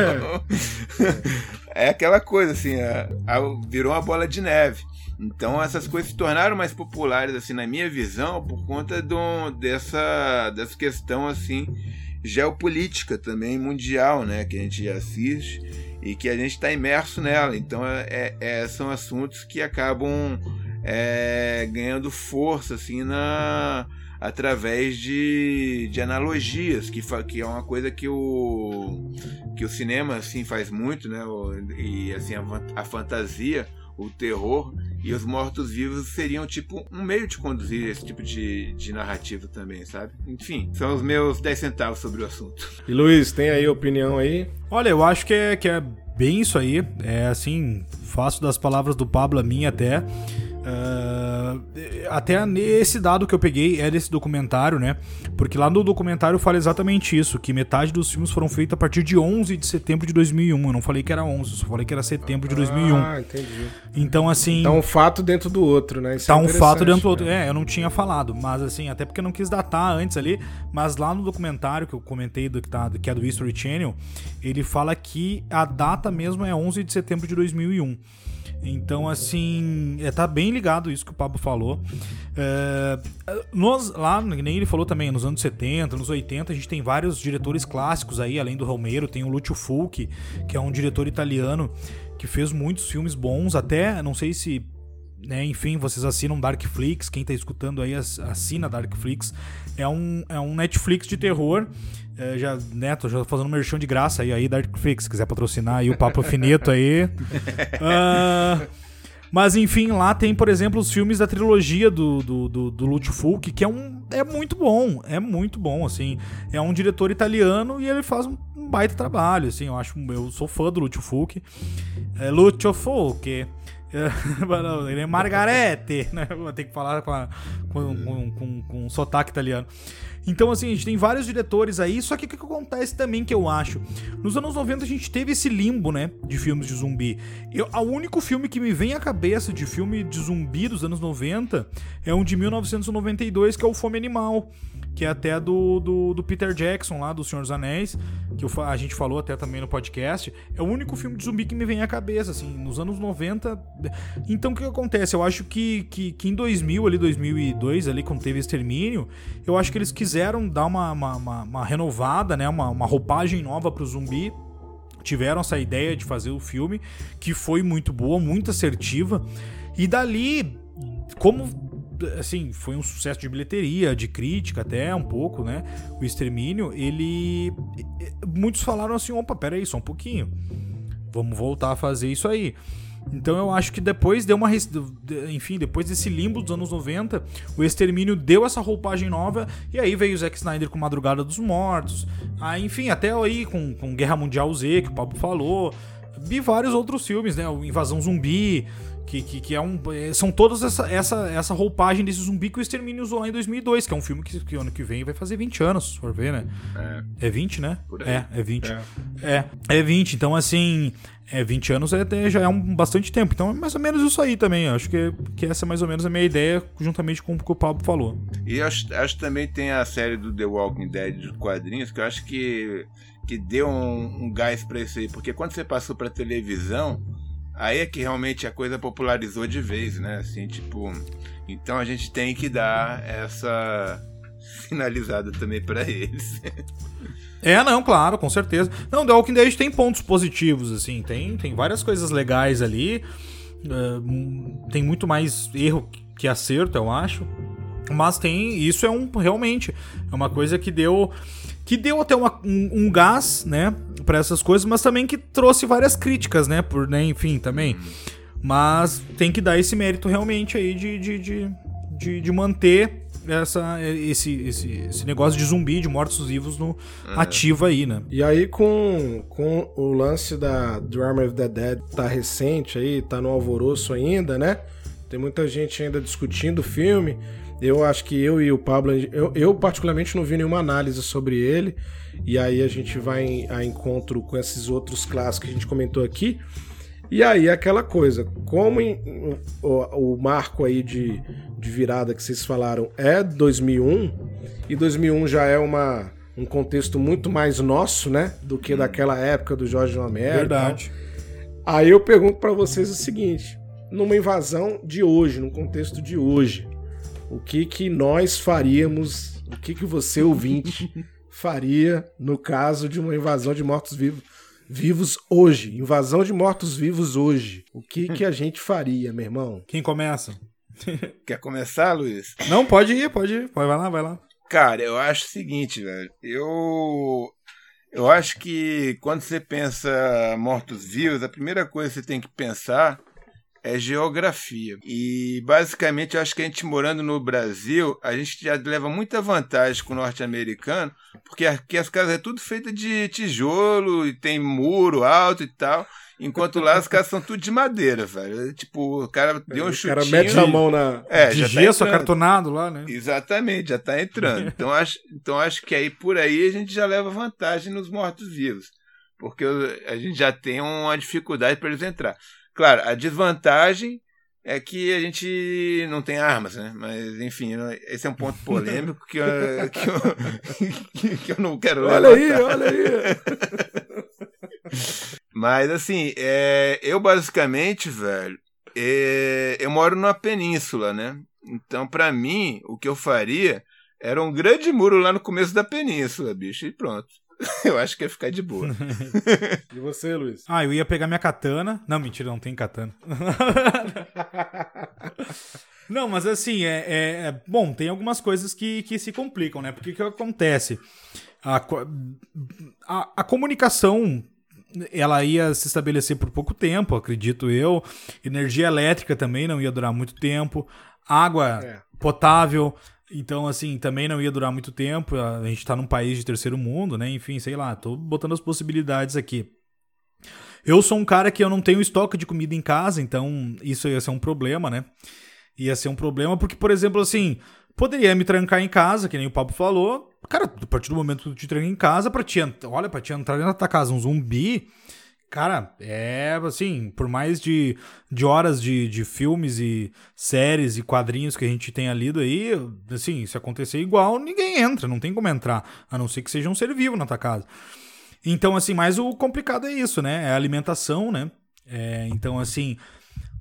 Speaker 1: é aquela coisa, assim, a, a, virou uma bola de neve. Então essas coisas se tornaram mais populares, assim, na minha visão, por conta do, dessa, dessa questão, assim geopolítica também mundial, né, que a gente assiste e que a gente está imerso nela. Então é, é, são assuntos que acabam é, ganhando força assim na através de, de analogias que, que é uma coisa que o que o cinema assim faz muito né e assim a, a fantasia o terror e os mortos-vivos seriam tipo um meio de conduzir esse tipo de, de narrativa também, sabe? Enfim, são os meus 10 centavos sobre o assunto.
Speaker 2: E Luiz, tem aí opinião aí?
Speaker 3: Olha, eu acho que é, que é bem isso aí. É assim, faço das palavras do Pablo a minha até. Uh, até esse dado que eu peguei é desse documentário, né? Porque lá no documentário fala exatamente isso: que metade dos filmes foram feitos a partir de 11 de setembro de 2001. Eu não falei que era 11, só falei que era setembro de 2001. Ah, entendi. Então, assim.
Speaker 2: Tá um fato dentro do outro, né?
Speaker 3: Isso tá é um fato dentro do outro. Né? É, eu não tinha falado, mas assim, até porque eu não quis datar antes ali. Mas lá no documentário que eu comentei, do, que, tá, que é do History Channel, ele fala que a data mesmo é 11 de setembro de 2001. Então, assim, é, tá bem ligado isso que o Pablo falou. É, nós, lá, nem ele falou também, nos anos 70, nos 80, a gente tem vários diretores clássicos aí, além do Romero, tem o Lucio Fulci, que é um diretor italiano que fez muitos filmes bons, até, não sei se né, enfim, vocês assinam Darkflix, quem tá escutando aí assina Darkflix. É um, é um Netflix de terror é, já, Neto, já tô fazendo um merchan de graça aí, aí Darkflix, se quiser patrocinar aí o Papo Finito aí. Uh, mas enfim, lá tem, por exemplo, os filmes da trilogia do, do, do, do Lúcio Fulci, que é um. É muito bom. É muito bom, assim. É um diretor italiano e ele faz um, um baita trabalho, assim. Eu acho. Eu sou fã do Lúcio Fulci. É, Lúcio Fulci. ele é Margarete, né? Vou ter que falar com, a, com, com, com, com um sotaque italiano. Então, assim, a gente tem vários diretores aí, só que o que, acontece também que eu acho? Nos anos 90 a gente teve esse limbo, né, de filmes de zumbi. Eu, o único filme que me vem à cabeça de filme de zumbi dos anos 90 é um de 1992, que é o Fome Animal que é até do, do, do Peter Jackson, lá do Senhor dos Anéis, que eu, a gente falou até também no podcast. É o único filme de zumbi que me vem à cabeça, assim, nos anos 90. Então o que acontece? Eu acho que, que, que em 2000, ali, 2002, ali, quando teve Extermínio, eu acho que eles quiseram dar uma, uma, uma, uma renovada, né, uma, uma roupagem nova pro zumbi tiveram essa ideia de fazer o filme, que foi muito boa, muito assertiva. E dali, como assim, foi um sucesso de bilheteria, de crítica até um pouco, né? O Extermínio, ele muitos falaram assim, opa, pera aí, só um pouquinho. Vamos voltar a fazer isso aí. Então eu acho que depois deu uma. Enfim, depois desse limbo dos anos 90, o Extermínio deu essa roupagem nova. E aí veio o Zack Snyder com Madrugada dos Mortos. Aí, enfim, até aí com, com Guerra Mundial Z, que o Pablo falou. Vi vários outros filmes, né? O Invasão Zumbi. Que, que, que, é um. É, são todas essa, essa, essa roupagem desse zumbi que o Extermínio usou lá em 2002, que é um filme que, que ano que vem vai fazer 20 anos, se for ver, né? É, é 20, né? É, é 20. É. é, é 20. Então, assim, é, 20 anos é, já é um bastante tempo. Então é mais ou menos isso aí também. Acho que, que essa é mais ou menos a minha ideia, juntamente com o que o Pablo falou.
Speaker 1: E acho, acho que também tem a série do The Walking Dead de quadrinhos, que eu acho que, que deu um, um gás pra isso aí. Porque quando você passou pra televisão Aí é que realmente a coisa popularizou de vez, né? Assim, tipo. Então a gente tem que dar essa finalizada também para eles.
Speaker 3: É, não, claro, com certeza. Não, The Walking Dead tem pontos positivos, assim, tem, tem várias coisas legais ali. Uh, tem muito mais erro que acerto, eu acho. Mas tem. Isso é um. Realmente. É uma coisa que deu que deu até uma, um, um, gás, né, para essas coisas, mas também que trouxe várias críticas, né, por, né, enfim, também. Mas tem que dar esse mérito realmente aí de, de, de, de, de manter essa, esse, esse, esse negócio de zumbi, de mortos-vivos no é. ativo aí, né?
Speaker 2: E aí com, com o lance da Drama of the Dead tá recente aí, tá no alvoroço ainda, né? Tem muita gente ainda discutindo o filme. Eu acho que eu e o Pablo, eu, eu, particularmente não vi nenhuma análise sobre ele, e aí a gente vai a encontro com esses outros clássicos que a gente comentou aqui. E aí aquela coisa, como em, o, o, marco aí de, de virada que vocês falaram é 2001, e 2001 já é uma, um contexto muito mais nosso, né, do que daquela época do Jorge Romero.
Speaker 3: Verdade.
Speaker 2: Aí eu pergunto para vocês o seguinte, numa invasão de hoje, num contexto de hoje, o que que nós faríamos, o que que você ouvinte faria no caso de uma invasão de mortos-vivos vivos hoje, invasão de mortos-vivos hoje. O que que a gente faria, meu irmão?
Speaker 3: Quem começa?
Speaker 1: Quer começar, Luiz?
Speaker 3: Não, pode ir, pode ir. Vai lá, vai lá.
Speaker 1: Cara, eu acho o seguinte, velho. Eu eu acho que quando você pensa mortos-vivos, a primeira coisa que você tem que pensar é geografia. E basicamente eu acho que a gente morando no Brasil, a gente já leva muita vantagem com o norte-americano, porque aqui as casas é tudo feita de tijolo e tem muro alto e tal. Enquanto lá as casas são tudo de madeira, velho. Tipo, o cara deu um é, chutinho. O cara
Speaker 2: mete a mão na.
Speaker 3: É, de tá gesso tá acartonado lá, né?
Speaker 1: Exatamente, já tá entrando. Então acho, então acho que aí por aí a gente já leva vantagem nos mortos-vivos. Porque a gente já tem uma dificuldade para eles entrar. Claro, a desvantagem é que a gente não tem armas, né? Mas, enfim, esse é um ponto polêmico que eu, que eu, que eu não quero
Speaker 2: Olha levantar. aí, olha aí.
Speaker 1: Mas, assim, é, eu basicamente, velho, é, eu moro numa península, né? Então, para mim, o que eu faria era um grande muro lá no começo da península, bicho, e pronto. eu acho que ia ficar de boa.
Speaker 2: e você, Luiz?
Speaker 3: Ah, eu ia pegar minha katana. Não, mentira, não tem katana. não, mas assim, é, é, é, Bom, tem algumas coisas que, que se complicam, né? Porque o que acontece? A, a, a comunicação ela ia se estabelecer por pouco tempo, acredito eu. Energia elétrica também não ia durar muito tempo. Água é. potável então, assim, também não ia durar muito tempo. A gente tá num país de terceiro mundo, né? Enfim, sei lá, tô botando as possibilidades aqui. Eu sou um cara que eu não tenho estoque de comida em casa, então isso ia ser um problema, né? Ia ser um problema porque, por exemplo, assim, poderia me trancar em casa, que nem o Papo falou. Cara, a partir do momento que tu te tranca em casa, pra te, olha, pra te entrar dentro da tua casa um zumbi, Cara, é assim, por mais de, de horas de, de filmes e séries e quadrinhos que a gente tenha lido aí, assim, se acontecer igual, ninguém entra, não tem como entrar, a não ser que seja um ser vivo na tua casa. Então, assim, mas o complicado é isso, né? É a alimentação, né? É, então, assim,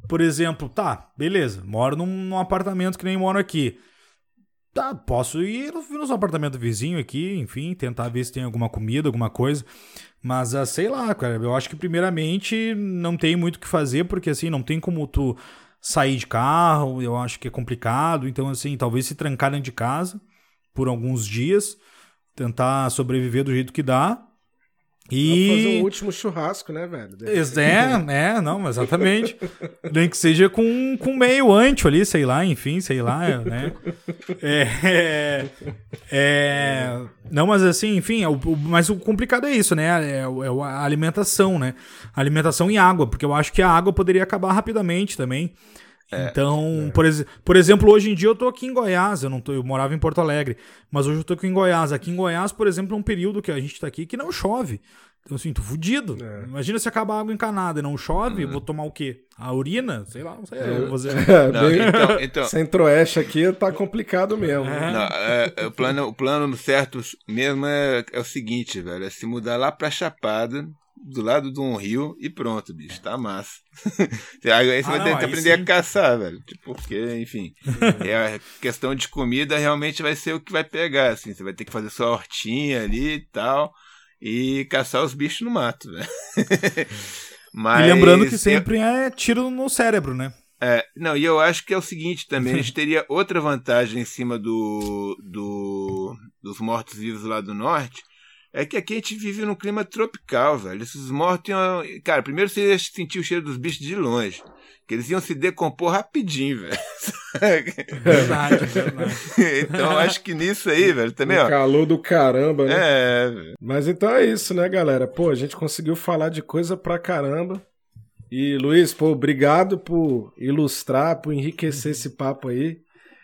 Speaker 3: por exemplo, tá, beleza, moro num, num apartamento que nem moro aqui. Tá, posso ir no, no apartamento vizinho aqui, enfim, tentar ver se tem alguma comida, alguma coisa. Mas, ah, sei lá, cara, eu acho que primeiramente não tem muito o que fazer, porque assim, não tem como tu sair de carro, eu acho que é complicado. Então, assim, talvez se trancar dentro de casa por alguns dias, tentar sobreviver do jeito que dá. E...
Speaker 2: fazer um último churrasco, né, velho?
Speaker 3: É, é, não, exatamente. Nem que seja com, com meio ancho ali, sei lá, enfim, sei lá, né? É, é, é não, mas assim, enfim, é o, o, mas o complicado é isso, né? É, é, a alimentação, né? A alimentação e água, porque eu acho que a água poderia acabar rapidamente também. É, então, é. Por, ex por exemplo, hoje em dia eu tô aqui em Goiás, eu não tô, eu morava em Porto Alegre, mas hoje eu tô aqui em Goiás. Aqui em Goiás, por exemplo, é um período que a gente tá aqui que não chove. Então, assim, tô fudido. É. Imagina se acabar a água encanada e não chove, uhum. vou tomar o quê? A urina? Sei lá, não sei. Vou fazer...
Speaker 2: é, não, então, então... Centro-Oeste aqui tá complicado mesmo.
Speaker 1: É. Não, é, o, plano, o plano certo mesmo é, é o seguinte, velho, é se mudar lá pra Chapada, do lado de um rio e pronto, bicho, tá massa. aí você ah, vai ter que aprender sim. a caçar, velho. Tipo, porque, enfim, é a questão de comida realmente vai ser o que vai pegar, assim. Você vai ter que fazer sua hortinha ali e tal e caçar os bichos no mato, velho.
Speaker 3: Mas, e lembrando que sempre é tiro no cérebro, né?
Speaker 1: É, não, e eu acho que é o seguinte também, a gente teria outra vantagem em cima do, do dos mortos-vivos lá do norte, é que aqui a gente vive num clima tropical, velho. Esses mortos iam. Cara, primeiro você ia sentir o cheiro dos bichos de longe. Que eles iam se decompor rapidinho, velho.
Speaker 3: Verdade, verdade.
Speaker 1: então acho que nisso aí, velho, também, o ó.
Speaker 2: Calor do caramba, né?
Speaker 1: É, velho.
Speaker 2: Mas então é isso, né, galera? Pô, a gente conseguiu falar de coisa pra caramba. E, Luiz, pô, obrigado por ilustrar, por enriquecer esse papo aí.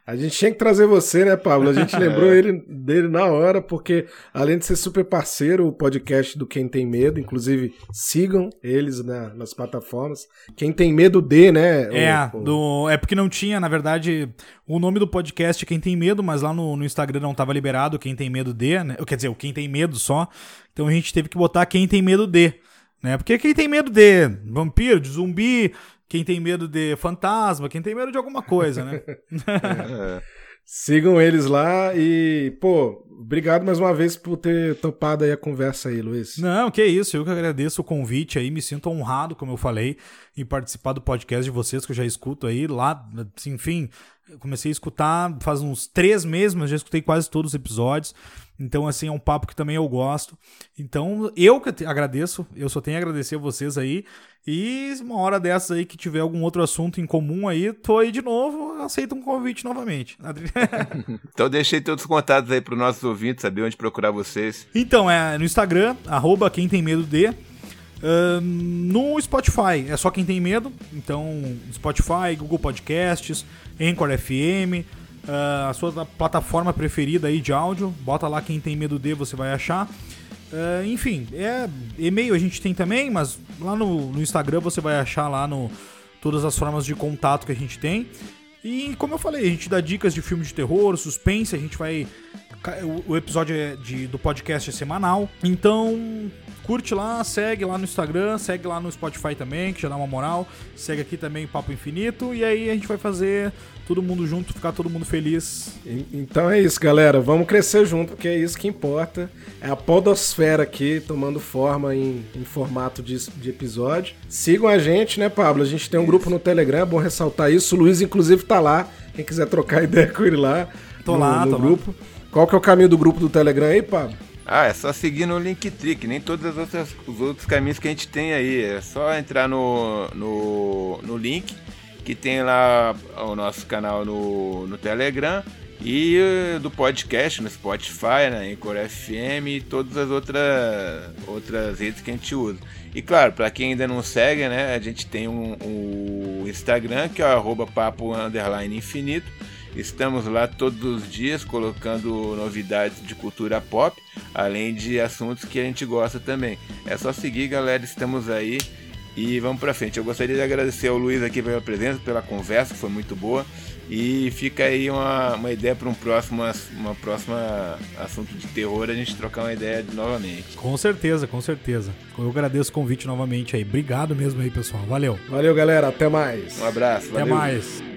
Speaker 2: A gente tinha que trazer você, né, Pablo? A gente lembrou ele, dele na hora, porque além de ser super parceiro, o podcast do Quem Tem Medo, inclusive sigam eles na, nas plataformas. Quem Tem Medo de, né?
Speaker 3: É, o, o... Do, é porque não tinha, na verdade, o nome do podcast é Quem Tem Medo, mas lá no, no Instagram não estava liberado Quem Tem Medo de, né? Quer dizer, o Quem Tem Medo só. Então a gente teve que botar Quem Tem Medo de. Né? Porque quem tem medo de vampiro, de zumbi, quem tem medo de fantasma, quem tem medo de alguma coisa, né?
Speaker 2: é. Sigam eles lá e, pô, obrigado mais uma vez por ter topado aí a conversa aí, Luiz.
Speaker 3: Não, que isso, eu que agradeço o convite aí, me sinto honrado, como eu falei, em participar do podcast de vocês, que eu já escuto aí lá, assim, enfim, comecei a escutar faz uns três meses, mas já escutei quase todos os episódios. Então, assim, é um papo que também eu gosto. Então, eu que agradeço, eu só tenho a agradecer a vocês aí. E uma hora dessas aí que tiver algum outro assunto em comum aí, tô aí de novo, aceito um convite novamente.
Speaker 1: então deixei todos os contatos aí para os nossos ouvintes, saber onde procurar vocês.
Speaker 3: Então, é no Instagram, arroba quem tem medo de. Uh, no Spotify, é só quem tem medo. Então, Spotify, Google Podcasts, Anchor FM, uh, a sua plataforma preferida aí de áudio. Bota lá quem tem medo de, você vai achar. Uh, enfim, é e-mail a gente tem também, mas lá no, no, Instagram você vai achar lá no todas as formas de contato que a gente tem. E como eu falei, a gente dá dicas de filme de terror, suspense, a gente vai o, episódio é de, do podcast é semanal. Então, curte lá, segue lá no Instagram, segue lá no Spotify também, que já dá uma moral. Segue aqui também Papo Infinito e aí a gente vai fazer todo mundo junto, ficar todo mundo feliz.
Speaker 2: Então é isso, galera. Vamos crescer junto, porque é isso que importa. É a podosfera aqui tomando forma em, em formato de, de, episódio. Sigam a gente, né, Pablo? A gente tem um isso. grupo no Telegram, é bom ressaltar isso. O Luiz, inclusive, tá lá. Quem quiser trocar ideia com ele lá.
Speaker 3: Tô no, lá, no tô grupo. Lá.
Speaker 2: Qual que é o caminho do grupo do Telegram aí, Pablo?
Speaker 1: Ah, é só seguir no Linktree, nem todos os outros, os outros caminhos que a gente tem aí. É só entrar no, no, no link que tem lá o nosso canal no, no Telegram e do podcast no Spotify, na Anchor FM e todas as outras, outras redes que a gente usa. E claro, para quem ainda não segue, né, a gente tem um, um Instagram que é o papo infinito Estamos lá todos os dias colocando novidades de cultura pop, além de assuntos que a gente gosta também. É só seguir, galera, estamos aí e vamos pra frente. Eu gostaria de agradecer ao Luiz aqui pela presença, pela conversa, foi muito boa. E fica aí uma, uma ideia para um próximo uma próxima assunto de terror a gente trocar uma ideia novamente.
Speaker 3: Com certeza, com certeza. Eu agradeço o convite novamente aí. Obrigado mesmo aí, pessoal. Valeu.
Speaker 2: Valeu, galera. Até mais.
Speaker 1: Um abraço.
Speaker 3: Até
Speaker 1: valeu.
Speaker 3: mais.